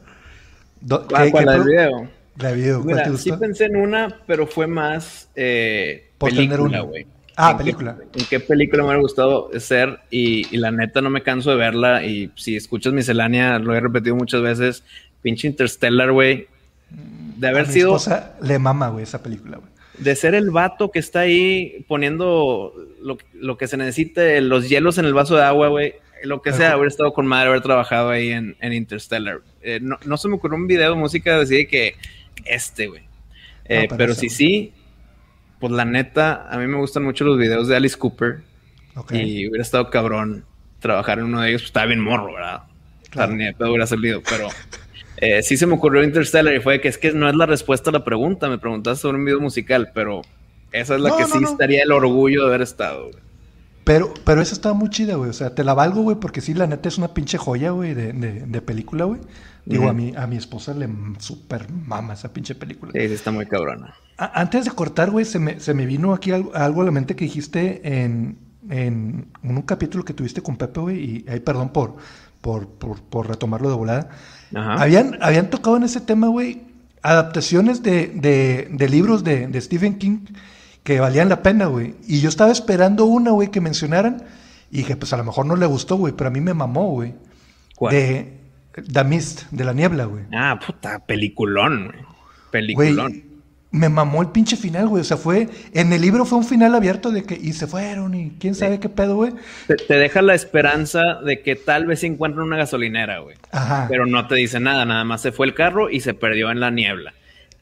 Do- ¿Cuál, ¿qué- cuál, qué la del video? La de video, ¿cuál Mira, te sí gustó? pensé en una, pero fue más eh, Por tener película, una. güey. Ah, ¿En qué- película. ¿En qué película me hubiera gustado ser? Y, y la neta no me canso de verla. Y si escuchas miscelánea, lo he repetido muchas veces. Pinche Interstellar, güey. De A haber mi sido, esposa le mama, güey, esa película, güey. de ser el vato que está ahí poniendo lo, lo que se necesite, los hielos en el vaso de agua, güey. Lo que sea, haber estado con madre, haber trabajado ahí en, en Interstellar. Eh, no, no se me ocurrió un video de música así de que este, güey. Eh, pero pero ese, sí, sí, pues la neta, a mí me gustan mucho los videos de Alice Cooper. Y hubiera estado cabrón trabajar en uno de ellos. Pues estaba bien morro, ¿verdad? Claro. ni de pedo hubiera salido, pero eh, sí se me ocurrió Interstellar y fue que es que no es la respuesta a la pregunta. Me preguntaste sobre un video musical, pero esa es la No, que sí estaría el orgullo de haber estado. güey. Pero, pero esa estaba muy chida, güey. O sea, te la valgo, güey, porque sí, la neta es una pinche joya, güey, de, de, de película, güey. Digo, a, mi, a mi esposa le super mama esa pinche película. Sí, está muy cabrona. A- antes de cortar, güey, se me, se me vino aquí algo, algo a la mente que dijiste en, en un capítulo que tuviste con Pepe, güey, y ahí perdón por, por, por, por retomarlo de volada. Ajá. Habían, habían tocado en ese tema, güey, adaptaciones de, de, de libros de, de Stephen King que valían la pena, güey. Y yo estaba esperando una, güey, que mencionaran. Y dije, pues a lo mejor no le gustó, güey, pero a mí me mamó, güey. ¿Cuál? De The Mist, de la niebla, güey. Ah, puta, peliculón, güey. Güey, Peliculón. me mamó el pinche final, güey. O sea, fue. En el libro fue un final abierto de que. Y se fueron, y quién sabe qué pedo, güey. Te, te deja la esperanza de que tal vez se encuentren una gasolinera, güey. Ajá. Pero no te dice nada, nada más se fue el carro y se perdió en la niebla.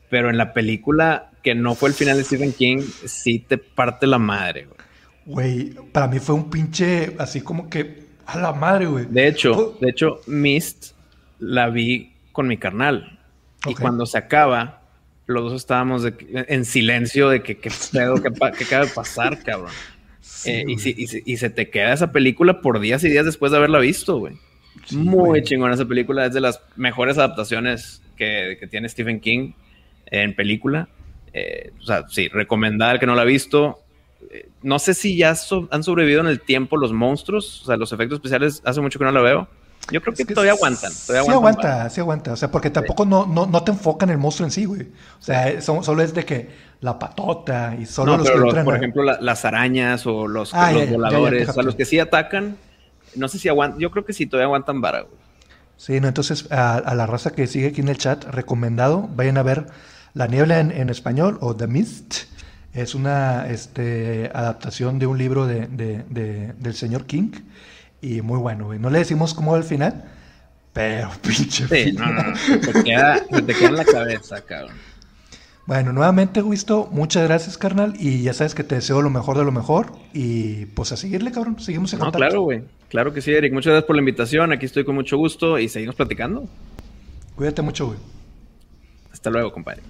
Pero en la película, que no fue el final de Stephen King, sí te parte la madre, güey. Güey, para mí fue un pinche. Así como que. A la madre, güey. De hecho, Fue- de hecho, Mist la vi con mi carnal. Y cuando se acaba, los dos estábamos de en silencio de que qué pedo, qué, qué acaba de pasar, cabrón. Sí, Eh, y, güey. si- y si- y se te queda esa película por días y días después de haberla visto, güey. Sí, Muy güey. chingona esa película. Es de las mejores adaptaciones que, que tiene Stephen King en película. Eh, o sea, sí, recomendada al que no la ha visto. Eh, no sé si ya so- han sobrevivido en el tiempo los monstruos. O sea, los efectos especiales hace mucho que no la veo. Yo creo Es que, que todavía sí aguantan. Todavía sí aguantan aguanta, sí aguanta. O sea, porque tampoco no, no, no te enfocan en el monstruo en sí, güey. O sea, eh, son- solo es de que la patota y solo No, los pero que los- por ejemplo, la- las arañas o los, Ah, los ya, ya, ya, ya, voladores. o sea, los que sí atacan. No sé si aguantan. Yo creo que sí, todavía aguantan vara, güey. Sí, no, entonces a, a la raza que sigue aquí en el chat, recomendado, vayan a ver La Niebla en, en español o The Mist. Es una este, adaptación de un libro de, de- de- del señor King y muy bueno, güey. No le decimos cómo va el final, pero pinche Sí, no, no, queda, te queda en la cabeza, cabrón. Bueno, nuevamente, Wisto, muchas gracias, carnal. Y ya sabes que te deseo lo mejor de lo mejor. Y pues a seguirle, cabrón. Seguimos en No, contacto. claro, güey. Claro que sí, Eric. Muchas gracias por la invitación. Aquí estoy con mucho gusto y seguimos platicando. Cuídate mucho, güey. Hasta luego, compadre.